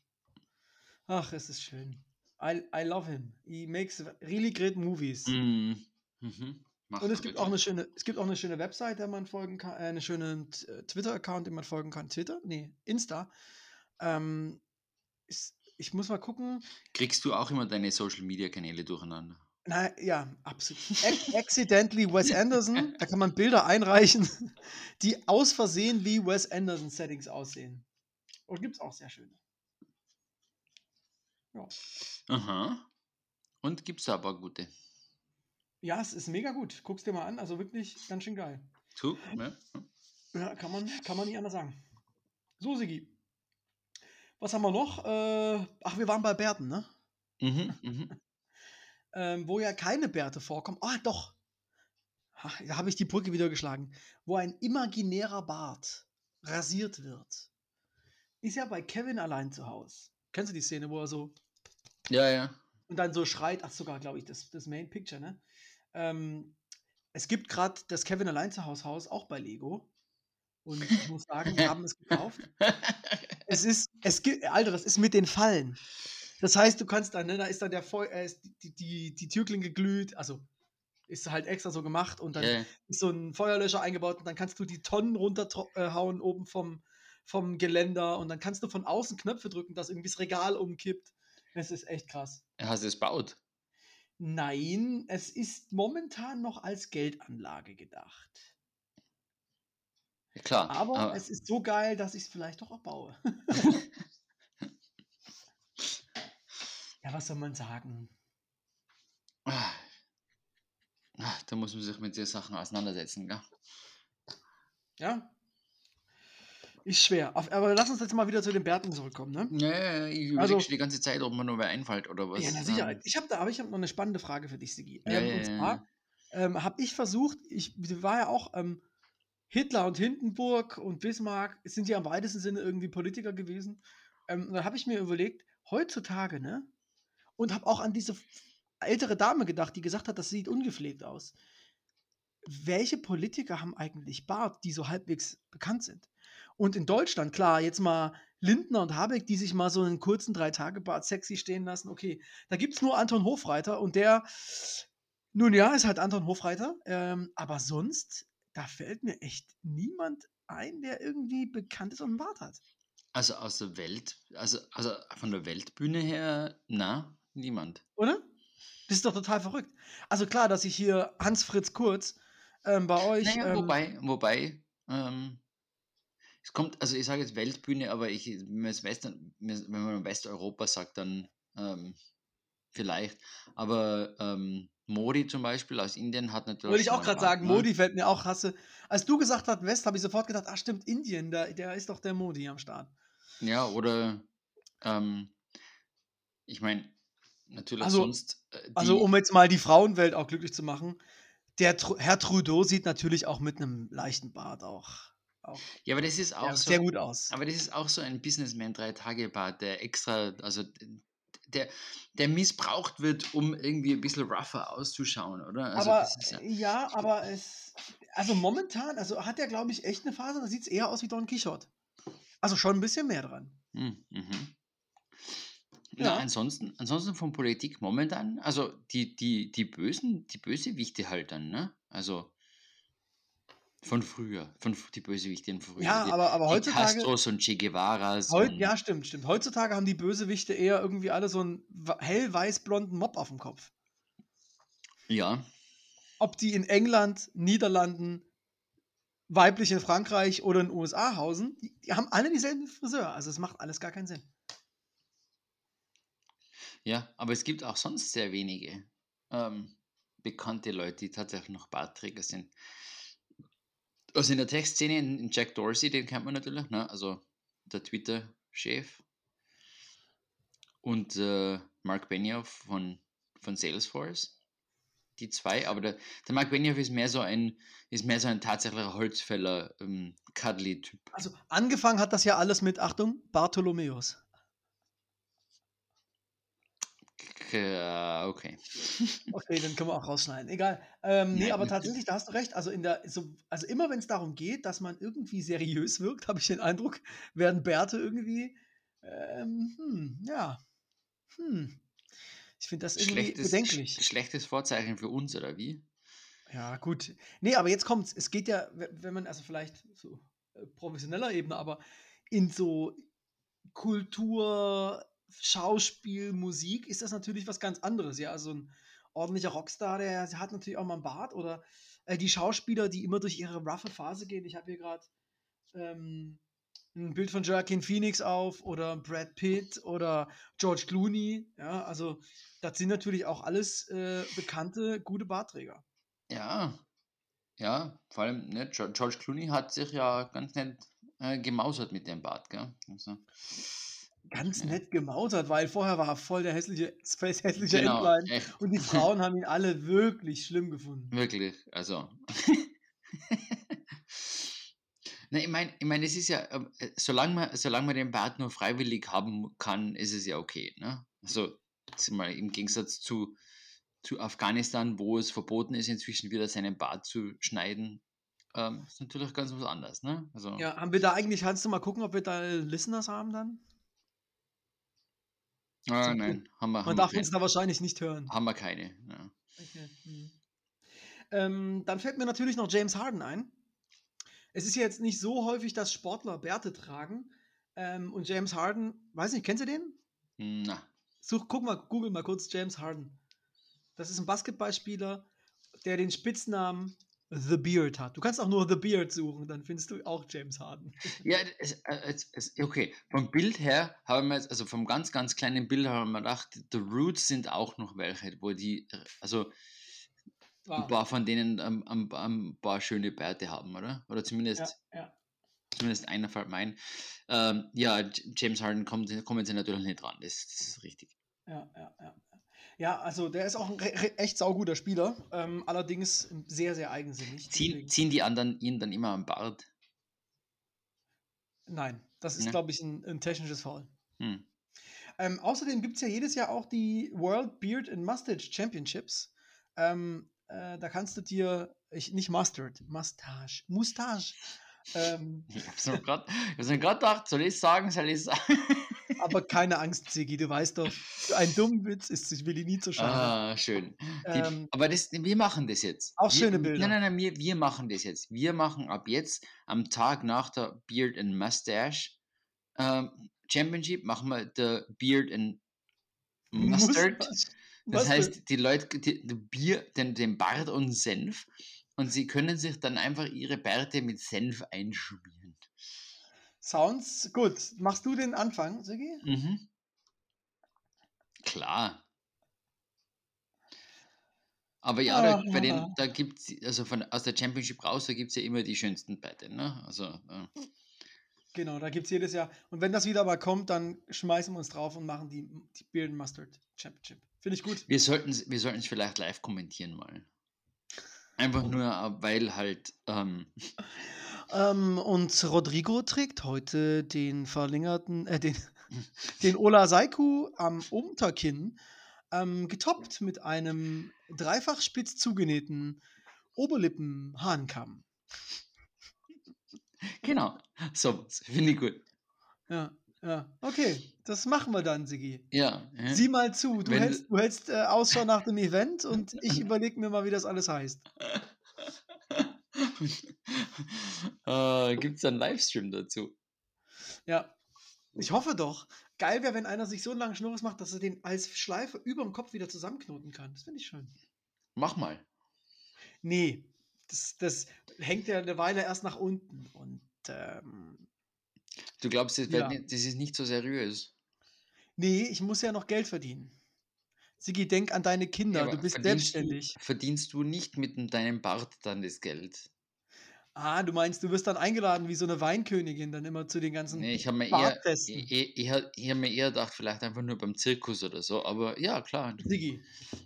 Ach, es ist schön. I, I love him. He makes really great movies. mm, mhm. Und es gibt auch eine schöne, es gibt auch eine schöne Website, der man folgen kann, äh, eine schöne äh, Twitter-Account, dem man folgen kann. Twitter? Nee, Insta. Ähm, ist, ich muss mal gucken. Kriegst du auch immer deine Social Media Kanäle durcheinander? Na ja, absolut. Ac accidentally Wes Anderson, da kann man Bilder einreichen, die aus Versehen wie Wes Anderson Settings aussehen. Und gibt es auch sehr schöne. Ja. Aha. Und gibt's da aber gute? ja, es ist mega gut. Guck's dir mal an, also wirklich ganz schön geil. Ja. Ja, kann man, kann man nicht anders sagen. So, Sigi. Was haben wir noch? Äh, ach, wir waren bei Bärten, ne? Mhm, mhm. Ähm, wo ja keine Bärte vorkommen. Ah, doch. Ha, Da habe ich die Brücke wieder geschlagen. Wo ein imaginärer Bart rasiert wird. Ist ja bei Kevin allein zu Hause. Kennst du die Szene, wo er so Ja, ja. und dann so schreit? Ach, sogar, glaube ich, das, das Main Picture, ne? Ähm, es gibt gerade das Kevin allein zu Hause Haus auch bei Lego. Und ich muss sagen, wir haben es gekauft. Es ist, es gibt, Alter, das ist mit den Fallen. Das heißt, du kannst dann, ne, da ist dann der Feu äh, die, die, die Türklinke glüht, also ist halt extra so gemacht und dann ja. ist so ein Feuerlöscher eingebaut und dann kannst du die Tonnen runterhauen oben vom, vom Geländer und dann kannst du von außen Knöpfe drücken, dass irgendwie das Regal umkippt. Es ist echt krass. Hast du es baut? Nein, es ist momentan noch als Geldanlage gedacht. Klar. Aber es ist so geil, dass ich es vielleicht doch auch baue. ja, was soll man sagen? Ah. Da muss man sich mit den Sachen auseinandersetzen, gell? Ja. Ist schwer. Aber lass uns jetzt mal wieder zu den Bärten zurückkommen, ne? Ja, ja, ich überlege Also- schon die ganze Zeit, ob mir noch wer einfällt oder was. Ja, na Ähm, sicher. Ich habe da, aber ich habe noch eine spannende Frage für dich, Sigi. Ja, Ähm, ja, und zwar ähm, habe ich versucht, ich war ja auch ähm, Hitler und Hindenburg und Bismarck sind ja im weitesten Sinne irgendwie Politiker gewesen. Ähm, da habe ich mir überlegt, heutzutage, ne? Und habe auch an diese ältere Dame gedacht, die gesagt hat, das sieht ungepflegt aus. Welche Politiker haben eigentlich Bart, die so halbwegs bekannt sind? Und in Deutschland, klar, jetzt mal Lindner und Habeck, die sich mal so einen kurzen Drei-Tage-Bart sexy stehen lassen, okay. Da gibt es nur Anton Hofreiter und der, nun ja, ist halt Anton Hofreiter, ähm, aber sonst, da fällt mir echt niemand ein, der irgendwie bekannt ist und einen Bart hat. Also aus der Welt, also, also von der Weltbühne her, na, niemand. Oder? Das ist doch total verrückt. Also klar, dass ich hier Hans-Fritz Kurz ähm, bei euch. Naja, ähm, wobei, wobei, ähm, es kommt, also ich sage jetzt Weltbühne, aber ich, wenn man jetzt Western, wenn man Westeuropa sagt, dann ähm, vielleicht. Aber ähm, Modi zum Beispiel aus Indien hat natürlich. Wollte ich auch gerade sagen, ne? Modi fällt mir auch hasse. Als du gesagt hast West, habe ich sofort gedacht, ach stimmt, Indien, der, der ist doch der Modi am Start. Ja, oder ähm, ich meine, natürlich Also- sonst. äh, Also die- um jetzt mal die Frauenwelt auch glücklich zu machen, der Tru Herr Trudeau sieht natürlich auch mit einem leichten Bart auch, auch ja, aber das ist auch sehr, so. sehr gut aus. Aber das ist auch so ein Businessman drei Tage Bart, der extra, also der, der missbraucht wird, um irgendwie ein bisschen rougher auszuschauen, oder? Also aber ja, ja, aber es, also momentan, also hat er glaube ich echt eine Phase, da sieht es eher aus wie Don Quixote. Also schon ein bisschen mehr dran. hm, mhm. Ja. Na, ansonsten, ansonsten von Politik momentan, also die, die, die Bösen, die Bösewichte halt dann, ne? Also von früher, von die Bösewichte von früher. Ja, die, aber, aber die heutzutage, Castros und Che Guevaras heut, und, ja stimmt, stimmt. Heutzutage haben die Bösewichte eher irgendwie alle so einen hellweiß-blonden Mob auf dem Kopf. ja, ob die in England, Niederlanden, weiblich in Frankreich oder in den USA hausen, die, die haben alle dieselben Friseur. Also es macht alles gar keinen Sinn. ja, aber es gibt auch sonst sehr wenige ähm, bekannte Leute, die tatsächlich noch Bartträger sind. Also in der Tech-Szene, in, Jack Dorsey, den kennt man natürlich, ne? also der Twitter-Chef. Und äh, Mark Benioff von, von Salesforce. Die zwei, aber der, der Mark Benioff ist mehr so ein, ist mehr so ein tatsächlicher Holzfäller, ähm. Also angefangen hat das ja alles mit, Achtung, Bartholomäus. K- Okay. Okay, dann können wir auch rausschneiden. Egal. Ähm, nee, aber tatsächlich, da hast du recht. Also, in der, so, also immer wenn es darum geht, dass man irgendwie seriös wirkt, habe ich den Eindruck, werden Bärte irgendwie, ähm, hm, ja, hm. Ich finde das irgendwie Schlechtes, bedenklich. sch- schlechtes Vorzeichen für uns, oder wie? Ja, gut. Nee, aber jetzt kommt's. Es geht ja, we- wenn man, also vielleicht so äh, professioneller Ebene, aber in so Kultur, Schauspiel, Musik ist das natürlich was ganz anderes. Ja, also ein ordentlicher Rockstar, der hat natürlich auch mal einen Bart oder äh, die Schauspieler, die immer durch ihre roughe Phase gehen. Ich habe hier gerade ähm, ein Bild von Joaquin Phoenix auf oder Brad Pitt oder George Clooney. Ja, also das sind natürlich auch alles äh, bekannte, gute Bartträger. Ja, ja, vor allem, ne, Geo- George Clooney hat sich ja ganz nett äh, gemausert mit dem Bart, gell? Also, Ganz nett gemausert, weil vorher war er voll der hässliche, das hässliche genau, Entlein. echt, Und die Frauen haben ihn alle wirklich schlimm gefunden. wirklich, also. Ne, ich meine, ich mein, es ist ja, ähm, äh, solange man, solange man den Bart nur freiwillig haben kann, ist es ja okay. Ne? Also, mal, im Gegensatz zu, zu Afghanistan, wo es verboten ist, inzwischen wieder seinen Bart zu schneiden, ähm, ist natürlich ganz was anderes. Ne? Also, Ja, haben wir da eigentlich, kannst du mal gucken, ob wir da Listeners haben dann? Ah, nein, haben wir, Man haben wir, darf kein, uns da wahrscheinlich nicht hören. haben wir keine. Ja. Okay. hm. Ähm, dann fällt mir natürlich noch James Harden ein. Es ist jetzt nicht so häufig, dass Sportler Bärte tragen. Ähm, und James Harden, weiß nicht, kennst du den? Na, Such, guck mal, google mal kurz James Harden. Das ist ein Basketballspieler, der den Spitznamen The Beard hat. Du kannst auch nur The Beard suchen, dann findest du auch James Harden. Ja, es, äh, es, es, okay. Vom Bild her haben wir jetzt, also vom ganz, ganz kleinen Bild haben wir gedacht, The Roots sind auch noch welche, wo die, also ein Wow. paar von denen ähm, ein, ein paar schöne Bärte haben, oder? Oder zumindest, Ja, ja. zumindest einer fällt mein. Ähm, ja, James Harden kommt, kommen sie natürlich nicht dran, das, das ist richtig. Ja, ja, ja. Ja, also der ist auch ein echt sauguter Spieler, ähm, allerdings sehr, sehr eigensinnig. Ziehen, ziehen die anderen ihn dann immer am Bart? Nein, das ist, Ne? glaube ich, ein, ein technisches Foul. Hm. Ähm, außerdem gibt es ja jedes Jahr auch die World Beard and Mustache Championships. Ähm, äh, da kannst du dir, ich, nicht Mustard, Mustache, Mustache. Ähm, Ich hab's mir gerade gedacht, soll ich sagen, soll ich sagen? aber keine Angst, Sigi, du weißt doch, ein Dummwitz ist, ich will ihn nie zu schade. Ah, schön. Ähm, aber das, wir machen das jetzt. Auch wir, schöne Bilder. Nein, nein, nein, wir, wir machen das jetzt. Wir machen ab jetzt am Tag nach der Beard and Mustache ähm, Championship machen wir der Beard and Mustard. Mustache. Das Mustard. heißt, die Leute, die, die Bier, den, den Bart und Senf und sie können sich dann einfach ihre Bärte mit Senf einschmieren. Sounds gut. Machst du den Anfang, Sigi? Mhm. Klar. Aber ja, da, bei den, da gibt es, also von, aus der Championship raus, da gibt es ja immer die schönsten Bärte. Ne? Also, äh, Genau, da gibt es jedes Jahr. Und wenn das wieder mal kommt, dann schmeißen wir uns drauf und machen die, die Beard Mustard Championship. Finde ich gut. wir sollten es wir sollten's vielleicht live kommentieren mal. Einfach nur, äh, weil halt, ähm, Ähm, und Rodrigo trägt heute den verlängerten, äh, den, den Ola Saiku am Unterkinn, ähm, getoppt mit einem dreifach spitz zugenähten Oberlippen-Hahnkamm. genau, so, finde ich gut. Ja, ja. Okay, das machen wir dann, Sigi. Ja, ja. Sieh mal zu, du Wenn- hältst, du hältst äh, Ausschau nach dem Event und ich überlege mir mal, wie das alles heißt. äh, Gibt es einen Livestream dazu? Ja. Ich hoffe doch. Geil wäre, wenn einer sich so einen langen Schnurres macht, dass er den als Schleife über dem Kopf wieder zusammenknoten kann. Das finde ich schön. Mach mal. Nee, das, das hängt ja eine Weile erst nach unten. Und ähm, Du glaubst, das, Ja. nicht, das ist nicht so seriös. nee, ich muss ja noch Geld verdienen. Sigi, denk an deine Kinder. aber du bist verdienst selbstständig. Du, verdienst du nicht mit deinem Bart dann das Geld? Ah, du meinst, du wirst dann eingeladen wie so eine Weinkönigin, dann immer zu den ganzen Nee, ich habe mir eher, Barttesten. ich, ich, ich, hab- ich hab mir eher gedacht, vielleicht einfach nur beim Zirkus oder so, aber ja, klar. Sigi,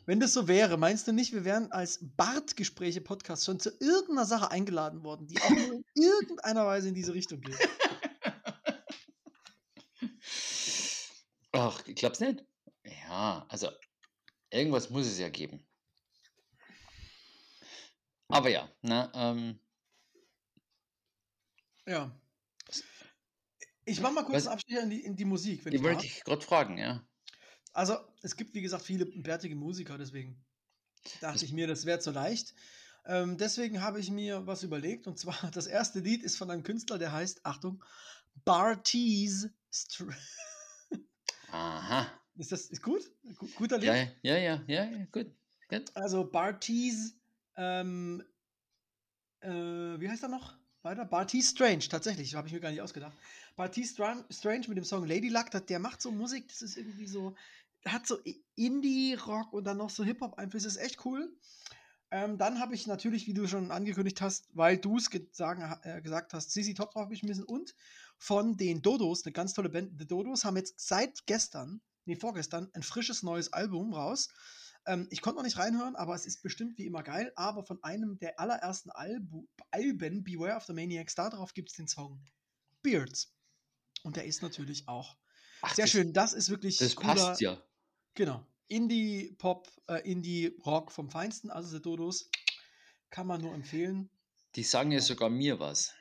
wenn das so wäre, meinst du nicht, wir wären als Bartgespräche-Podcast schon zu irgendeiner Sache eingeladen worden, die auch nur in irgendeiner Weise in diese Richtung geht? Ach, ich glaub's nicht. Ja, also irgendwas muss es ja geben. Aber ja, ne, ähm, Ja. Ich mache mal kurz Was- einen Abstecher in die, in die Musik, wenn die ich wollte ich gerade fragen, ja. Also, es gibt, wie gesagt, viele bärtige Musiker, deswegen dachte Das- ich mir, das wäre zu leicht. Ähm, deswegen habe ich mir was überlegt. Und zwar, das erste Lied ist von einem Künstler, der heißt, Achtung, Bartees. Str Aha. Ist das ist gut? Gu- Guter Lied? Ja, ja, ja, ja, ja, gut. gut. Also Bartees, ähm, äh, wie heißt er noch? Weiter? Bartees Strange, tatsächlich, habe ich mir gar nicht ausgedacht. Stran Strange mit dem Song Lady Luck, der macht so Musik, das ist irgendwie so, hat so Indie-Rock und dann noch so Hip-Hop-Einflüsse, ist echt cool. Ähm, dann habe ich natürlich, wie du schon angekündigt hast, weil du es äh, gesagt hast, Sissy Top drauf geschmissen und von den Dodos, eine ganz tolle Band. Die Dodos haben jetzt seit gestern, nee, vorgestern, ein frisches neues Album raus. Ähm, ich konnte noch nicht reinhören, aber es ist bestimmt wie immer geil. Aber von einem der allerersten Albu Alben, Beware of the Maniacs, da drauf gibt es den Song Beards. Und der ist natürlich auch Ach, sehr das, schön. Das ist wirklich Das cooler, passt ja. Genau. Indie-Pop, äh, Indie-Rock vom Feinsten, also The Dodos. Kann man nur empfehlen. Die sagen ja sogar mir was.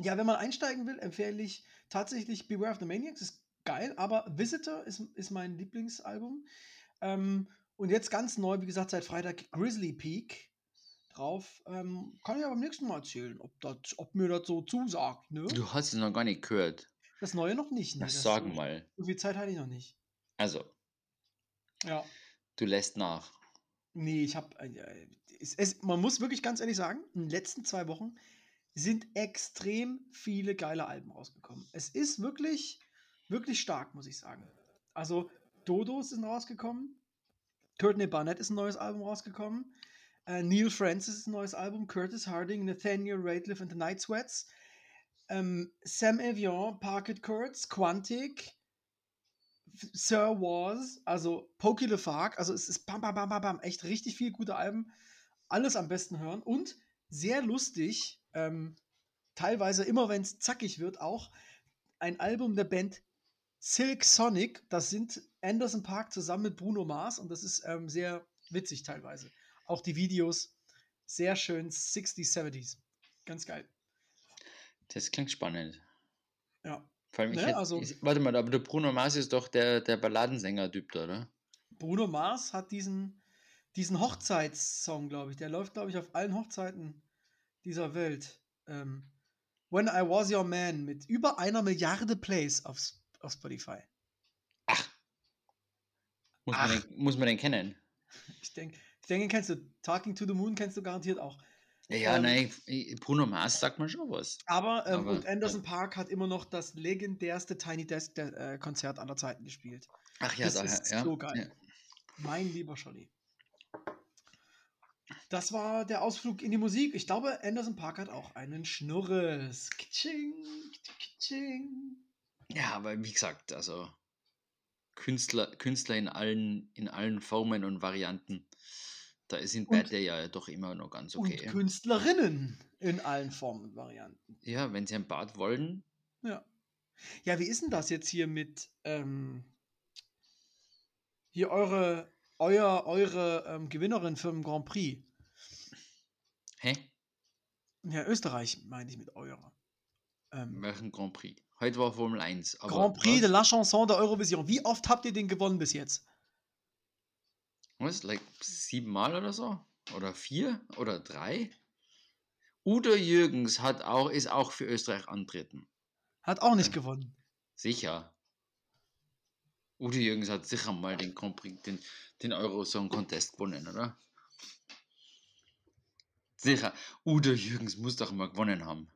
Ja, wenn man einsteigen will, empfehle ich tatsächlich Beware of the Maniacs, ist geil, aber Visitor ist, ist mein Lieblingsalbum. Ähm, und jetzt ganz neu, wie gesagt, seit Freitag Grizzly Peak drauf. Ähm, kann ich aber beim nächsten Mal erzählen, ob, dat, ob mir das so zusagt. Ne? Du hast es noch gar nicht gehört. Das Neue noch nicht. Ne? Das sag so, mal. So viel Zeit hatte ich noch nicht. Also, Ja. du lässt nach. Nee, ich habe. Äh, man muss wirklich ganz ehrlich sagen, in den letzten zwei Wochen sind extrem viele geile Alben rausgekommen. Es ist wirklich, wirklich stark, muss ich sagen. Also, Dodos sind rausgekommen. Courtney Barnett ist ein neues Album rausgekommen. Äh, Neil Francis ist ein neues Album. Curtis Harding, Nathaniel Rateliff and the Night Sweats. Ähm, Sam Evian, Parket Courts, Quantic, Sir Was, also Pokey LeFarc, also es ist bam, bam, bam, bam, bam, echt richtig viel gute Alben. Alles am besten hören und sehr lustig, ähm, teilweise immer wenn es zackig wird, auch ein Album der Band Silk Sonic. Das sind Anderson Park zusammen mit Bruno Mars und das ist ähm, sehr witzig teilweise. Auch die Videos sehr schön 60s, 70s. Ganz geil. Das klingt spannend. Ja. Vor allem, Ne, hätte, also- ich, warte mal, aber der Bruno Mars ist doch der, der Balladensänger-Typ da, oder? Bruno Mars hat diesen, diesen Hochzeitssong, glaube ich. Der läuft, glaube ich, auf allen Hochzeiten dieser Welt. Ähm, When I Was Your Man mit über einer Milliarde Plays auf, auf Spotify. Ach. Muss, Man Ach. den, muss man den kennen? Ich denke, ich denke, kennst du Talking to the Moon, kennst du garantiert auch. Ja, ja Ähm, nein, Bruno Mars sagt man schon was. Aber, ähm, Aber, und Anderson Park hat immer noch das legendärste Tiny Desk der, äh, Konzert aller Zeiten gespielt. Ach ja, das daher, ist ja. so geil. Mein lieber Scholli. Das war der Ausflug in die Musik. Ich glaube, Anderson Park hat auch einen Schnurres. Kitsching, kitsching. Ja. aber wie gesagt, also Künstler, Künstler in allen, in allen Formen und Varianten, da sind Und- beide ja doch immer noch ganz Und okay. Künstlerinnen in allen Formen und Varianten. Ja, wenn sie ein Bad wollen, Ja. Ja, wie ist denn das jetzt hier mit ähm, hier eure, euer, eure ähm, Gewinnerin für den Grand Prix? hä? Ja, Österreich meine ich mit eurer. Ähm, Welchen Grand Prix? Heute war Formel 1. Aber Grand Prix was? de la Chanson der Eurovision. Wie oft habt ihr den gewonnen bis jetzt? Was? Like siebenmal oder so? Oder vier? Oder drei? Udo Jürgens hat auch, ist auch für Österreich antreten. Hat auch nicht Ja. gewonnen. Sicher. Udo Jürgens hat sicher mal den Grand Prix, den, den Eurosong Contest gewonnen, oder? Sicher. Udo Jürgens muss doch mal gewonnen haben.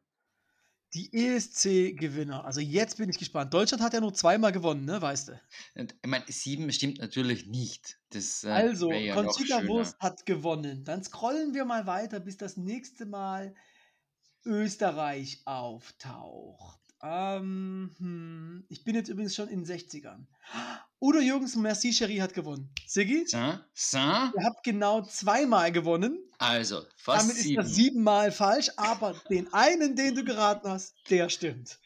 Die ESC-Gewinner. Also jetzt bin ich gespannt. Deutschland hat ja nur zweimal gewonnen, ne, weißt du? Und, ich meine, sieben stimmt natürlich nicht. Das, äh, Also, ja Conchita. Wurst hat gewonnen. Dann scrollen wir mal weiter, bis das nächste Mal Österreich auftaucht. Ähm, hm, ich bin jetzt übrigens schon in den 60ern. Udo Jürgens und Merci Cherie hat gewonnen. Siggi, Saint? Saint? ihr habt genau zweimal gewonnen. Also, fast Damit ist sieben. das siebenmal falsch, aber den einen, den du geraten hast, der stimmt.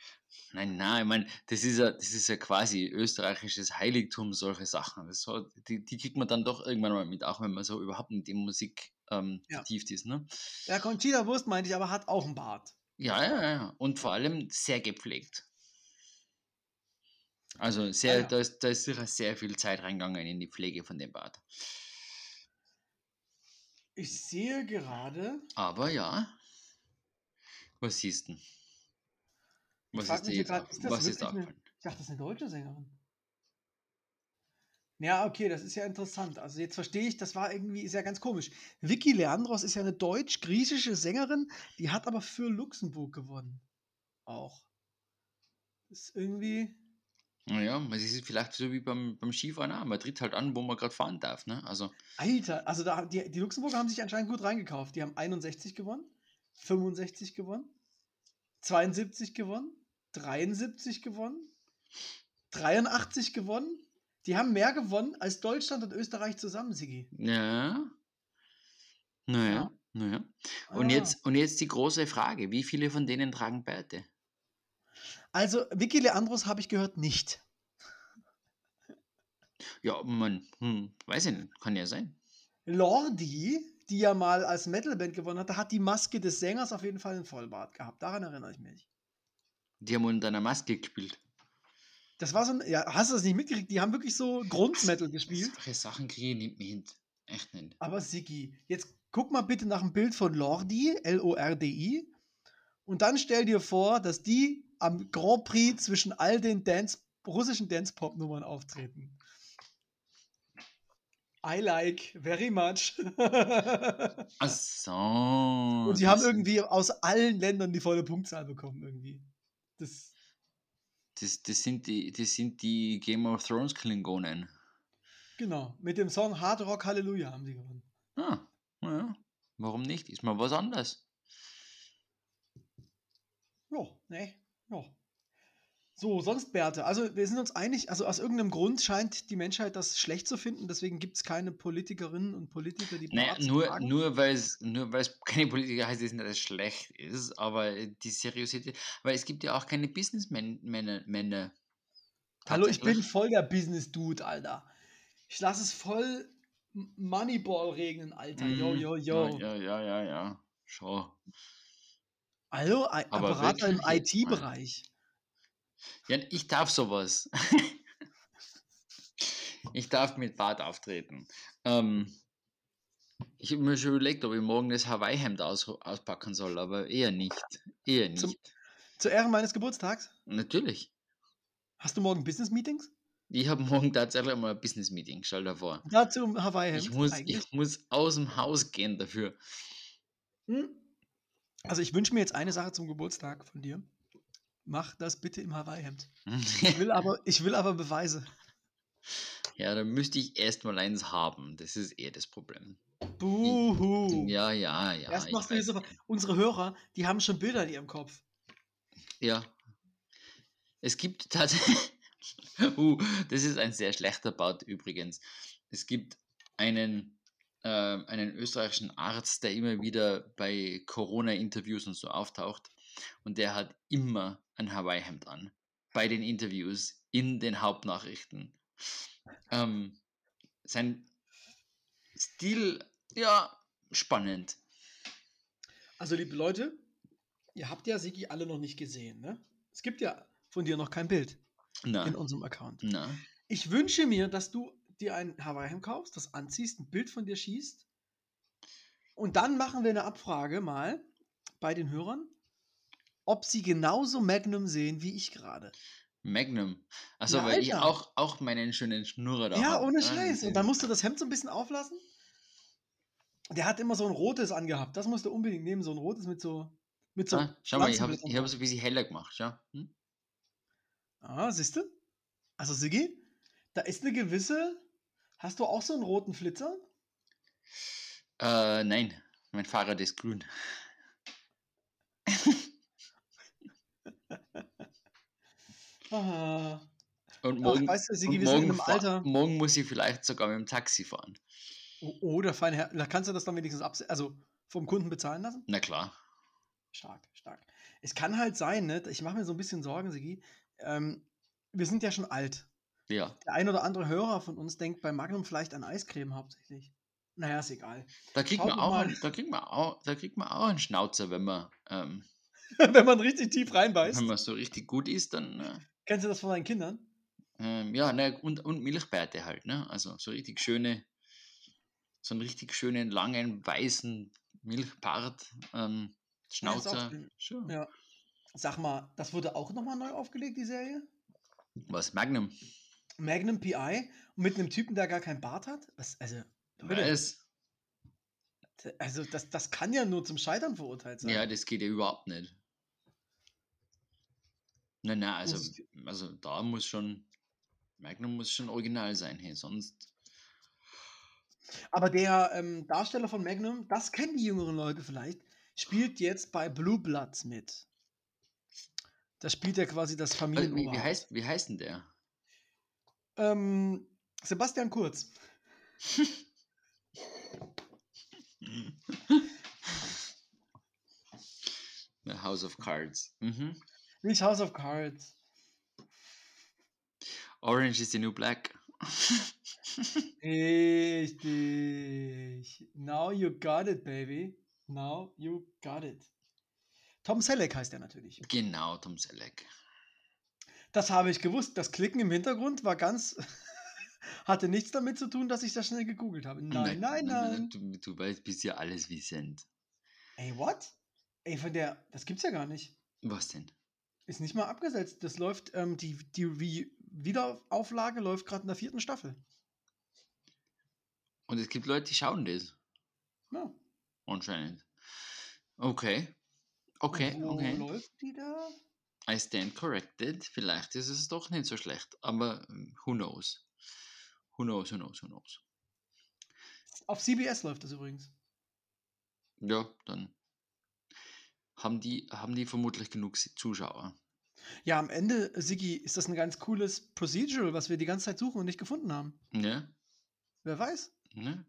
Nein, nein, ich meine, das ist ja, das ist ja quasi österreichisches Heiligtum, solche Sachen. Das so, die, die kriegt man dann doch irgendwann mal mit, auch wenn man so überhaupt in Musik ähm, Ja. vertieft ist. Ne? Ja, Conchita Wurst meinte ich, aber hat auch einen Bart. Ja, ja, ja. Und vor allem sehr gepflegt. Also sehr, Ah, ja. da, ist, da ist sicher sehr viel Zeit reingegangen in die Pflege von dem Bad. Ich sehe gerade. Aber ja. Was siehst du? Was ist dir grad, ist das was ist da? Ich dachte, das ist eine deutsche Sängerin. Ja, okay, das ist ja interessant. Also jetzt verstehe ich, das war irgendwie, ist ja ganz komisch. Vicky Leandros ist ja eine deutsch-griechische Sängerin, die hat aber für Luxemburg gewonnen. Auch. Ist irgendwie. Naja, es ist vielleicht so wie beim, beim Skifahren auch. Man tritt halt an, wo man gerade fahren darf. Ne? Also, Alter, also da, die, die Luxemburger haben sich anscheinend gut reingekauft. Die haben 61 gewonnen, 65 gewonnen, 72 gewonnen, 73 gewonnen, 83 gewonnen. Die haben mehr gewonnen als Deutschland und Österreich zusammen, Sigi. ja. Naja, Ja. naja. Und, Ah. jetzt, und jetzt die große Frage: Wie viele von denen tragen Bärte? Also, Vicky Leandros habe ich gehört nicht. Ja, man, hm, weiß ich nicht, kann ja sein. Lordi, die ja mal als Metalband gewonnen hatte, hat die Maske des Sängers auf jeden Fall einen Vollbart gehabt. Daran erinnere ich mich. Die haben unter einer Maske gespielt. Das war so ein, ja, hast du das nicht mitgekriegt? Die haben wirklich so Grundmetal gespielt. Solche Sachen kriege ich nicht mehr hin. Echt nicht. Aber Sigi, jetzt guck mal bitte nach dem Bild von Lordi, L-O-R-D-I, und dann stell dir vor, dass die am Grand Prix zwischen all den Dance, russischen Dance-Pop-Nummern auftreten. I like very much. Ach so. und sie haben irgendwie aus allen Ländern die volle Punktzahl bekommen irgendwie. Das, Das, das, sind die, das sind die Game of Thrones Klingonen. genau, mit dem Song Hard Rock Hallelujah haben sie gewonnen. Ah, ja. Warum nicht? Ist mal was anderes. Ja, ne, ja. So, sonst Bärte. Also wir sind uns einig, also aus irgendeinem Grund scheint die Menschheit das schlecht zu finden, deswegen gibt es keine Politikerinnen und Politiker, die Naja, nur, tragen. nur weil es nur weil's keine Politiker heißt, dass es schlecht ist, aber die Seriosität, weil es gibt ja auch keine Businessmänner. Männer. Hallo, ich bin voll der Business-Dude, Alter. Ich lasse es voll Moneyball regnen, Alter. Yo, Mhm. yo, yo. Ja, ja, ja, ja, ja. Ein Aber Berater im. IT-Bereich. Ja, ich darf sowas. ich darf mit Bart auftreten. Ähm, ich habe mir schon überlegt, ob ich morgen das Hawaii-Hemd aus, auspacken soll, aber eher nicht. Eher nicht. Zum- Zu Ehren meines Geburtstags. Natürlich. Hast du morgen Business-Meetings? Ich habe morgen tatsächlich mal ein Business-Meeting, stell dir vor. Dazu im Hawaii-Hemd. Ich muss, eigentlich. ich muss aus dem Haus gehen dafür. Hm? Also ich wünsche mir jetzt eine Sache zum Geburtstag von dir. Mach das bitte im Hawaii-Hemd. Ich will aber, ich will aber Beweise. ja, dann müsste ich erst mal eins haben. Das ist eher das Problem. Buhu. Ja, ja, ja. Erst machst du so, unsere Hörer, die haben schon Bilder in ihrem Kopf. Ja. Es gibt tatsächlich. uh, das ist ein sehr schlechter Bart übrigens. Es gibt einen, äh, einen österreichischen Arzt, der immer wieder bei Corona-Interviews und so auftaucht. Und der hat immer ein Hawaii-Hemd an. Bei den Interviews, in den Hauptnachrichten. Ähm, sein Stil, ja, spannend. Also, liebe Leute, ihr habt ja Sigi alle noch nicht gesehen, ne? Es gibt ja von dir noch kein Bild Na, in unserem Account. na. Ich wünsche mir, dass du dir ein Hawaii-Hemd kaufst, das anziehst, ein Bild von dir schießt. Und dann machen wir eine Abfrage mal bei den Hörern, ob sie genauso Magnum sehen wie ich gerade. Magnum. Also, Ja, weil ich auch, auch meinen schönen Schnurrer da Ja, ohne ne? Scheiß. Und dann musst du das Hemd so ein bisschen auflassen. Der hat immer so ein rotes angehabt. Das musst du unbedingt nehmen, so ein rotes mit so. Mit so Ah, schau mal, ich habe ich hab es ein bisschen heller gemacht. Schau. Hm? Ah, siehst du? Also, Siggi, da ist eine gewisse. Hast du auch so einen roten Flitzer? Äh, nein, mein Fahrrad ist grün. Ah. Und Ach, morgen, weißt du, Siggi, und morgen, Alter. morgen muss ich vielleicht sogar mit dem Taxi fahren. Der feine Herr. Da kannst du das dann wenigstens abse also vom Kunden bezahlen lassen? Na klar. Stark, stark. Es kann halt sein, ne? Ich mache mir so ein bisschen Sorgen, Sigi. Ähm, wir sind ja schon alt. Ja. Der ein oder andere Hörer von uns denkt bei Magnum vielleicht an Eiscreme hauptsächlich. Naja, ist egal. Da kriegt Schaut man auch, mal. einen, da kriegt man auch, da kriegt man auch einen Schnauzer, wenn man, ähm, Wenn man richtig tief reinbeißt. wenn man so richtig gut ist, dann, äh, Kennst du das von deinen Kindern? ähm, ja, ne, und, und Milchbärte halt, ne? Also so richtig schöne, so einen richtig schönen, langen, weißen Milchbart, ähm, Schnauzer. Schon. Ja. Sag mal, das wurde auch nochmal neu aufgelegt, die Serie? Was, Magnum? Magnum PI und mit einem Typen, der gar keinen Bart hat? Was, also, Leute, also das, das kann ja nur zum Scheitern verurteilt sein. Ja, das geht ja überhaupt nicht. Nein, nein, also, also da muss schon, Magnum muss schon original sein, hey, sonst. Aber der ähm, Darsteller von Magnum, das kennen die jüngeren Leute vielleicht, spielt jetzt bei Blue Bloods mit. Da spielt er quasi das Äh, Wie, Familienoberhaupt. wie, heißt, wie heißt denn der? Ähm, Sebastian Kurz. The House of Cards. Mhm. Nicht House of Cards. Orange is the New Black. Richtig. Now you got it, baby. Now you got it. Tom Selleck heißt er natürlich. genau, Tom Selleck. Das habe ich gewusst. Das Klicken im Hintergrund war ganz. hatte nichts damit zu tun, dass ich das schnell gegoogelt habe. Nein, nein, nein. Du, du weißt, bist ja alles wissend. Ey, what? Ey, von der. Das gibt's ja gar nicht. Was denn? Ist nicht mal abgesetzt. Das läuft, ähm, die, die Re Wiederauflage läuft gerade in der vierten Staffel. Und es gibt Leute, die schauen das. Ja. Anscheinend. Okay. Okay, wo okay. läuft die da? I stand corrected. Vielleicht ist es doch nicht so schlecht. Aber ähm, who knows? Who knows, who knows, who knows. Auf CBS läuft das übrigens. Ja, dann haben die, haben die vermutlich genug Zuschauer. Ja, am Ende, Sigi, ist das ein ganz cooles Procedural, was wir die ganze Zeit suchen und nicht gefunden haben. Ne? Wer weiß? Ne?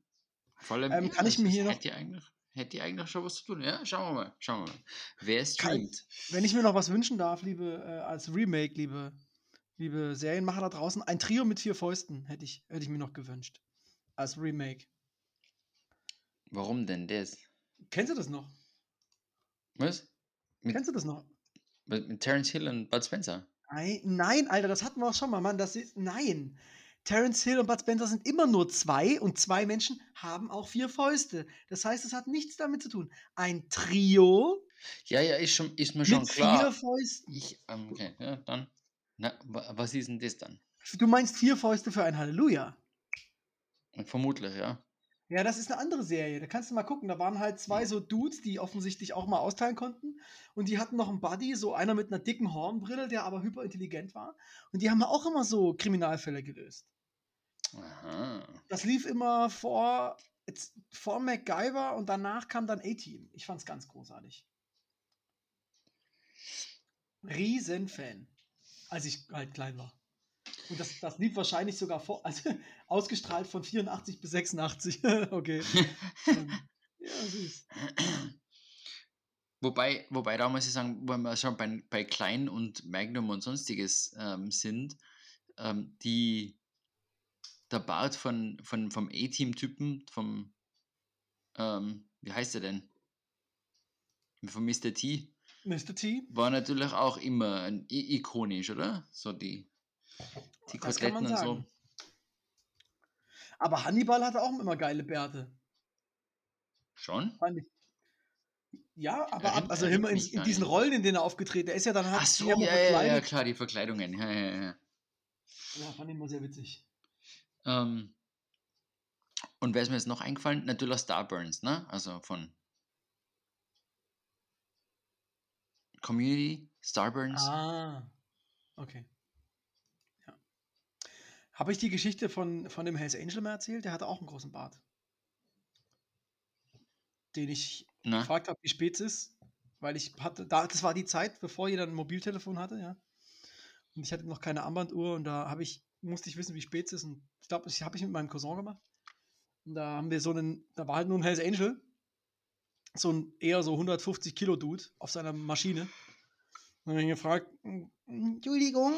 Vor allem, Ähm, kann ich mir hier noch- Hätte eigentlich, hätte eigentlich schon was zu tun. Ja, schauen wir mal. Schauen wir mal. Wer Kann- streamt? Wenn ich mir noch was wünschen darf, liebe, äh, als Remake, liebe, liebe Serienmacher da draußen, ein Trio mit vier Fäusten hätte ich, hätte ich mir noch gewünscht. Als Remake. Warum denn das? Kennst du das noch? Was? Mit, Kennst du das noch? mit mit Terence Hill und Bud Spencer? Nein, nein, Alter, das hatten wir auch schon mal, Mann. Das ist. Nein. Terence Hill und Bud Spencer sind immer nur zwei und zwei Menschen haben auch vier Fäuste. Das heißt, es hat nichts damit zu tun. Ein Trio Ja, ja, ist, schon, ist mir schon mit klar. vier Fäusten. Ich, ähm, okay, ja, dann. Na, wa- was ist denn das dann? Du meinst vier Fäuste für ein Halleluja. Vermutlich, ja. Ja, das ist eine andere Serie. Da kannst du mal gucken. Da waren halt zwei so Dudes, die offensichtlich auch mal austeilen konnten. Und die hatten noch einen Buddy, so einer mit einer dicken Hornbrille, der aber hyperintelligent war. Und die haben auch immer so Kriminalfälle gelöst. Aha. Das lief immer vor, jetzt, vor MacGyver und danach kam dann A-Team. Ich fand's ganz großartig. Riesenfan, als ich halt klein war. Und das, das lief wahrscheinlich sogar vor, also ausgestrahlt von 84 bis 86. okay. Ja, süß. Wobei, wobei da muss ich sagen, wenn wir schon bei, bei Klein und Magnum und sonstiges ähm, sind, ähm, die, der Bart von, von, vom A-Team-Typen, vom, ähm, wie heißt er denn? Von Mr. T, Mr. T. war natürlich auch immer ein, ikonisch, oder? So die, die Das Koteletten und so. Aber Hannibal hatte auch immer geile Bärte. Schon? Fand ich. Ja, aber ab, also immer in, in diesen. Rollen, in denen er aufgetreten ist. Er ist ja dann halt Ach so, ja, ja, ja, klar, die Verkleidungen. Ja, ja, ja. Ja, fand ich immer sehr witzig. Ähm, und wer ist mir jetzt noch eingefallen? Natürlich Starburns, ne? Also von Community, Starburns. Ah, okay. Habe ich die Geschichte von, von dem Hells Angel mal erzählt? Der hatte auch einen großen Bart. Den ich Na? gefragt habe, wie spät es ist, weil ich hatte, da, das war die Zeit, bevor jeder ein Mobiltelefon hatte, ja. Und ich hatte noch keine Armbanduhr und da habe ich, musste ich wissen, wie spät es ist. Und ich glaube, das habe ich mit meinem Cousin gemacht. Und da haben wir so einen, da war halt nur ein Hells Angel, so ein eher so 150 Kilo Dude auf seiner Maschine. Und dann habe ich ihn gefragt, "Mm, Entschuldigung,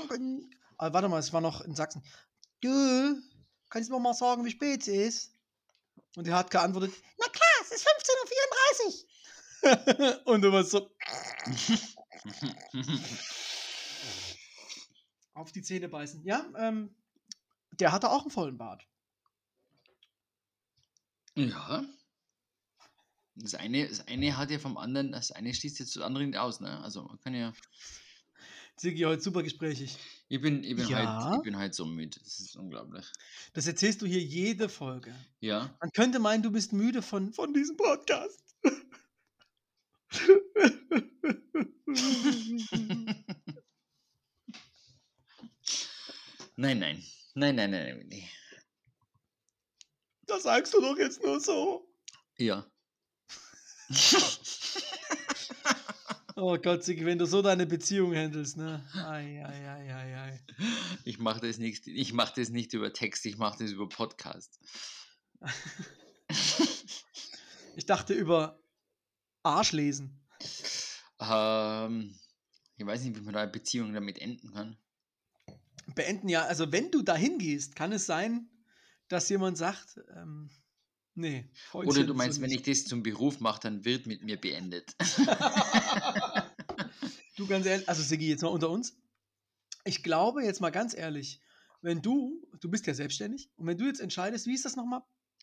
aber warte mal, es war noch in Sachsen. Du, kannst du mir mal sagen, wie spät es ist? Und er hat geantwortet, na klar, es ist 15.34 Uhr. Und du warst so auf die Zähne beißen. Ja, ähm, der hatte auch einen vollen Bart. Ja. Das eine, das eine hat ja vom anderen, das eine schließt jetzt das andere nicht aus, ne? Also man kann ja. Sigi, heute super gesprächig. Ich bin, ich bin, Ja. halt, ich bin halt so müde. Das ist unglaublich. Das erzählst du hier jede Folge. Ja. Man könnte meinen, du bist müde von, von diesem Podcast. Nein, nein. Nein, nein, nein, nein. nein. das sagst du doch jetzt nur so. Ja. Oh Gott, wenn du so deine Beziehung handelst, ne? Ei, ei, ei, ei, ei. Ich mache das nicht, ich mache das nicht über Text, ich mache das über Podcast. Ich dachte über Arsch lesen. Ähm, ich weiß nicht, wie man da eine Beziehung damit enden kann. Beenden ja, also wenn du dahin gehst, kann es sein, dass jemand sagt, ähm, nee. Oder du meinst, so wenn ich das zum Beruf mache, dann wird mit mir beendet. du ganz ehrlich, also Sigi, jetzt mal unter uns. Ich glaube jetzt mal ganz ehrlich, wenn du, du bist ja selbstständig, und wenn du jetzt entscheidest, wie ist das nochmal?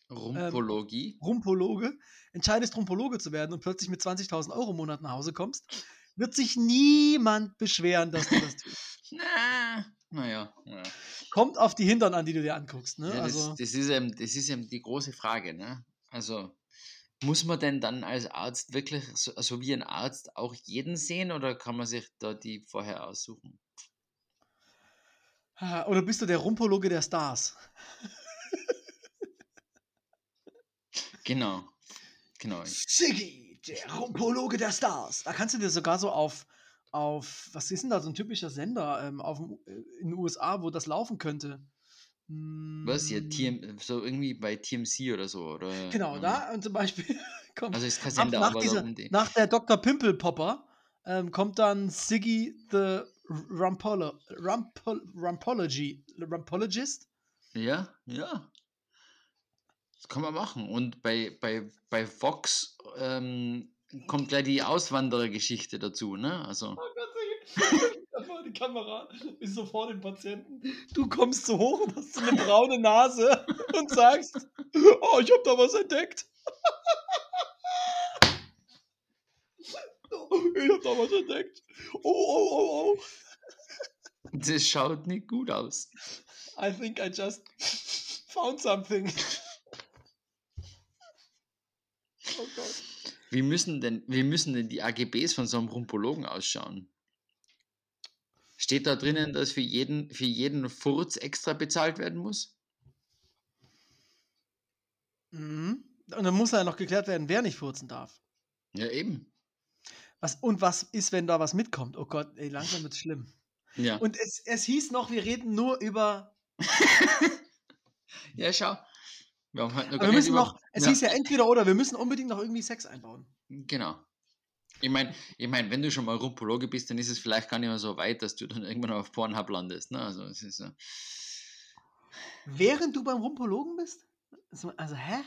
Rumpologie? Rumpologe, entscheidest Rumpologe zu werden und plötzlich mit 20.000 Euro im Monat nach Hause kommst, wird sich niemand beschweren, dass du das tust. Na, naja. Ja. Kommt auf die Hintern an, die du dir anguckst. Ne? Ja, also, das, das, ist eben, das ist eben die große Frage. Ne? Also, muss man denn dann als Arzt wirklich, so, so wie ein Arzt, auch jeden sehen oder kann man sich da die vorher aussuchen? Oder bist du der Rumpologe der Stars? Genau. Genau. Siggi, der Rumpologe der Stars. Da kannst du dir sogar so auf, auf was ist denn da so ein typischer Sender ähm, auf, äh, in den USA, wo das laufen könnte? Was? Ja, Hm, TM, so irgendwie bei TMC oder so, oder? Genau, ähm, da und zum Beispiel kommt Also ist kein nach, aber dieser, nach der Dr. Pimple Popper ähm, kommt dann Siggy the Rumpolo, Rumpol, Rumpology, Rumpologist. Ja, ja. Das kann man machen. Und bei, bei, bei Vox ähm, kommt gleich die Auswanderergeschichte dazu, ne? Also. Oh Gott. Einfach die Kamera ist so vor dem Patienten. Du kommst so hoch und hast so eine braune Nase und sagst, oh, ich hab da was entdeckt. Ich hab da was entdeckt. Oh, oh, oh, oh. Das schaut nicht gut aus. I think I just found something. Oh Gott. Wie müssen denn, wie müssen denn die AGBs von so einem Rumpologen ausschauen? Steht da drinnen, dass für jeden, für jeden Furz extra bezahlt werden muss? Mhm. Und dann muss ja noch geklärt werden, wer nicht furzen darf. Ja, eben. Was, und was ist, wenn da was mitkommt? Oh Gott, ey, langsam wird's schlimm. Ja. Und es, es hieß noch, wir reden nur über. ja, schau. Wir halt wir müssen über- noch, es hieß ja entweder oder, wir müssen unbedingt noch irgendwie Sex einbauen. Genau. Ich meine, ich mein, wenn du schon mal Rumpologe bist, dann ist es vielleicht gar nicht mehr so weit, dass du dann irgendwann auf Pornhub landest. Ne? Also, es ist so. Während du beim Rumpologen bist? Also, also, hä?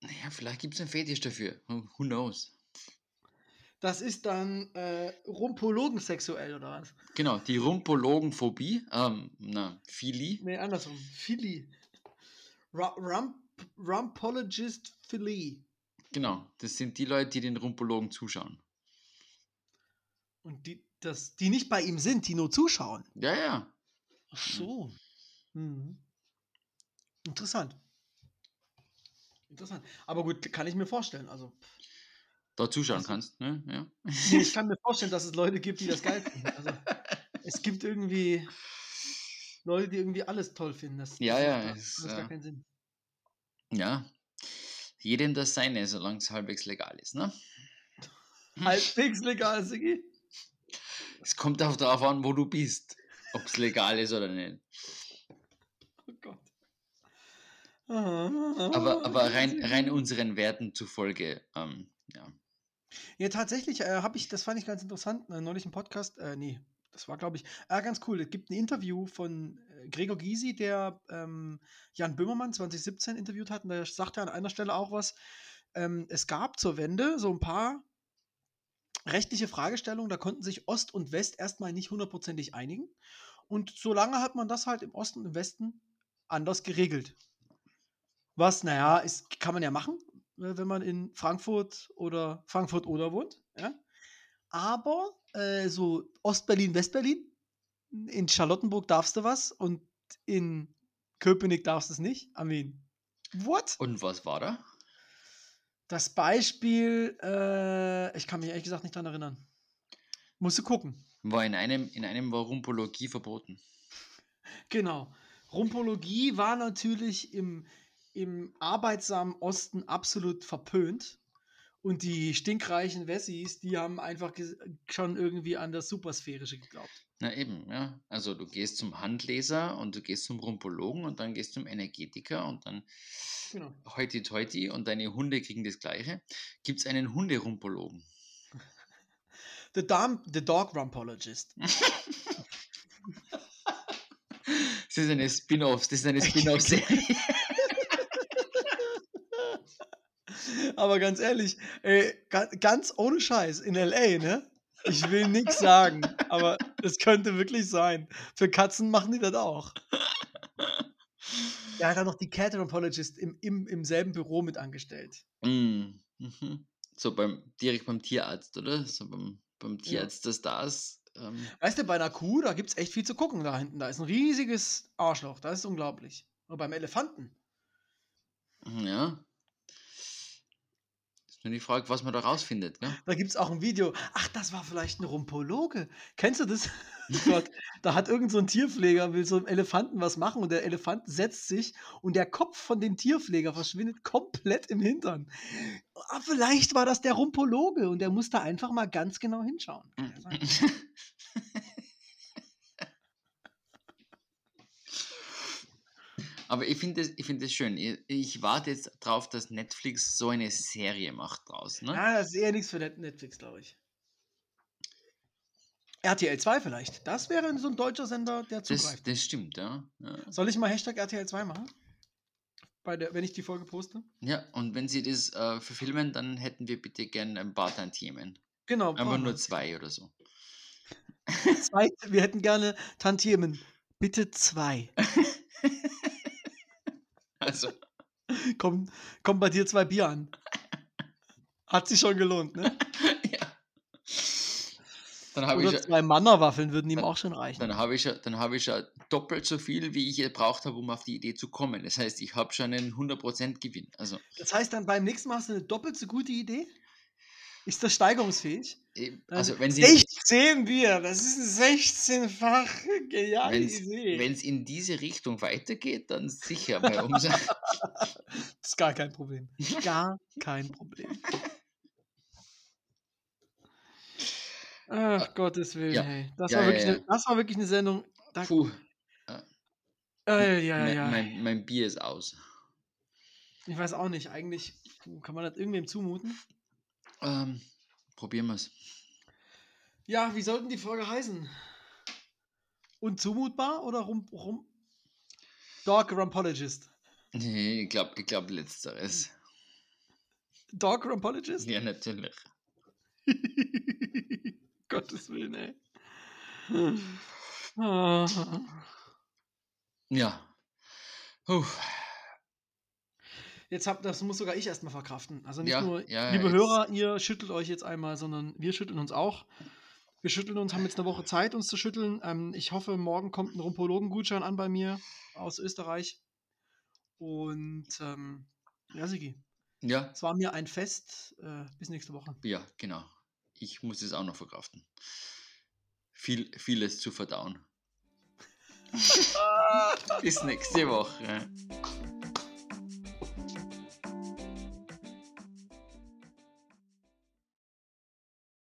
Naja, vielleicht gibt es einen Fetisch dafür. Who knows? Das ist dann äh, Rumpologen sexuell oder was? Genau, die Rumpologenphobie, ähm, na, Philie, Nee, andersrum. Philly. Ru Rump Rumpologist Philly. Genau, das sind die Leute, die den Rumpologen zuschauen. Und die, das, die nicht bei ihm sind, die nur zuschauen. Ja, ja. Ach so. Mhm. Interessant. Interessant. Aber gut, kann ich mir vorstellen. Also, Da zuschauen Das- kannst, ne? Ja. ich kann mir vorstellen, dass es Leute gibt, die das geil finden. Also, es gibt irgendwie Leute, die irgendwie alles toll finden. Das, Ja, das ja, macht gar- es, das macht gar äh, keinen Sinn. ja. Jedem das Seine, solange es halbwegs legal ist, ne? Halbwegs legal, Sigi. Es kommt auch darauf an, wo du bist, ob es legal ist oder nicht. Oh Gott. Aber, aber rein, rein unseren Werten zufolge, ähm, ja. Ja, tatsächlich äh, habe ich, das fand ich ganz interessant, äh, neulich im Podcast, äh, nee, das war, glaube ich, ah, ganz cool. Es gibt ein Interview von Gregor Gysi, der ähm, Jan Böhmermann 2017 interviewt hat, und der sagte an einer Stelle auch was. Ähm, es gab zur Wende so ein paar rechtliche Fragestellungen, da konnten sich Ost und West erstmal nicht hundertprozentig einigen. Und solange hat man das halt im Osten und im Westen anders geregelt. Was, naja, ist, kann man ja machen, äh, wenn man in Frankfurt oder Frankfurt oder wohnt. Ja? Aber äh, so Ostberlin, Westberlin, in Charlottenburg darfst du was und in Köpenick darfst du es nicht. I mean, what? Und was war da? Das Beispiel, äh, ich kann mich ehrlich gesagt nicht dran erinnern. Musst du gucken. War in einem, in einem war Rumpologie verboten. Genau. Rumpologie war natürlich im, im arbeitsamen Osten absolut verpönt. Und die stinkreichen Wessis, die haben einfach schon irgendwie an das Supersphärische geglaubt. Na eben, ja. Also du gehst zum Handleser und du gehst zum Rumpologen und dann gehst zum Energetiker und dann genau. heute heute und deine Hunde kriegen das Gleiche. Gibt es einen Hunderumpologen? The, the Dog Rumpologist. das ist eine Spin-off, das ist eine Spin-off-Serie. Aber ganz ehrlich, ey, ganz ohne Scheiß, in LA, ne? Ich will nichts sagen, aber es könnte wirklich sein. Für Katzen machen die das auch. Er hat dann noch die Cat Apologist im, im, im selben Büro mit angestellt. Mm, mhm. So beim, direkt beim Tierarzt, oder? So beim, beim Tierarzt ja. des Stars. Ähm. Weißt du, bei einer Kuh, da gibt es echt viel zu gucken da hinten. Da ist ein riesiges Arschloch. Das ist unglaublich. Und beim Elefanten. Ja. Ist nur die Frage, was man da rausfindet. Ne? Da gibt es auch ein Video. Ach, das war vielleicht ein Rumpologe. Kennst du das? Gott, da hat irgend so ein Tierpfleger, will so einem Elefanten was machen und der Elefant setzt sich und der Kopf von dem Tierpfleger verschwindet komplett im Hintern. Aber vielleicht war das der Rumpologe und der musste einfach mal ganz genau hinschauen. Aber ich finde es find schön. Ich, warte jetzt drauf, dass Netflix so eine Serie macht draus. Ne? Ja, das ist eher nichts für Netflix, glaube ich. RTL 2 vielleicht. Das wäre so ein deutscher Sender, der zugreift. Das, das stimmt, ja. ja. Soll ich mal Hashtag RTL 2 machen? Bei der, wenn ich die Folge poste? Ja, und wenn Sie das äh, verfilmen, dann hätten wir bitte gerne ein paar Tantiemen. Genau. Einfach nur zwei oder so. zwei, wir hätten gerne Tantiemen. Bitte zwei. Also. Kommen, kommen bei dir zwei Bier an. Hat sich schon gelohnt, ne? ja. Dann Oder ich, zwei Mannerwaffeln würden ihm auch schon reichen. Dann habe ich, hab ich ja doppelt so viel, wie ich gebraucht habe, um auf die Idee zu kommen. Das heißt, ich habe schon einen 100% Gewinn. Also, das heißt, dann beim nächsten Mal hast du eine doppelt so gute Idee? Ist das steigerungsfähig? Also wenn Sie 16 Bier, das ist eine 16-fach geniale Idee. Wenn es in diese Richtung weitergeht, dann sicher bei das ist gar kein Problem. Gar kein Problem. Ach, Gottes Willen, ja. hey. Das, ja, war wirklich ja, eine, das war wirklich eine Sendung. Da, Puh. Äh, ja, ja, ja. Mein, mein, Bier ist aus. Ich weiß auch nicht. Eigentlich kann man das irgendwem zumuten. Ähm, probieren wir es. Ja, wie sollten die Folge heißen? Unzumutbar oder rum, rum? Dog Rumpologist. Nee, ich glaube ich glaub letzteres. Dog Rumpologist? Ja, natürlich. Gottes Willen, ey. Ja. Puh. Jetzt habt, das muss sogar ich erstmal verkraften. Also nicht ja, nur, ja, liebe Hörer, ihr schüttelt euch jetzt einmal, sondern wir schütteln uns auch. Wir schütteln uns, haben jetzt eine Woche Zeit, uns zu schütteln. Ähm, ich hoffe, morgen kommt ein Rumpologen-Gutschein an bei mir aus Österreich. Und ähm, ja, Sigi. Ja. Es war mir ein Fest. Äh, bis nächste Woche. Ja, genau. Ich muss es auch noch verkraften. Viel, vieles zu verdauen. bis nächste Woche.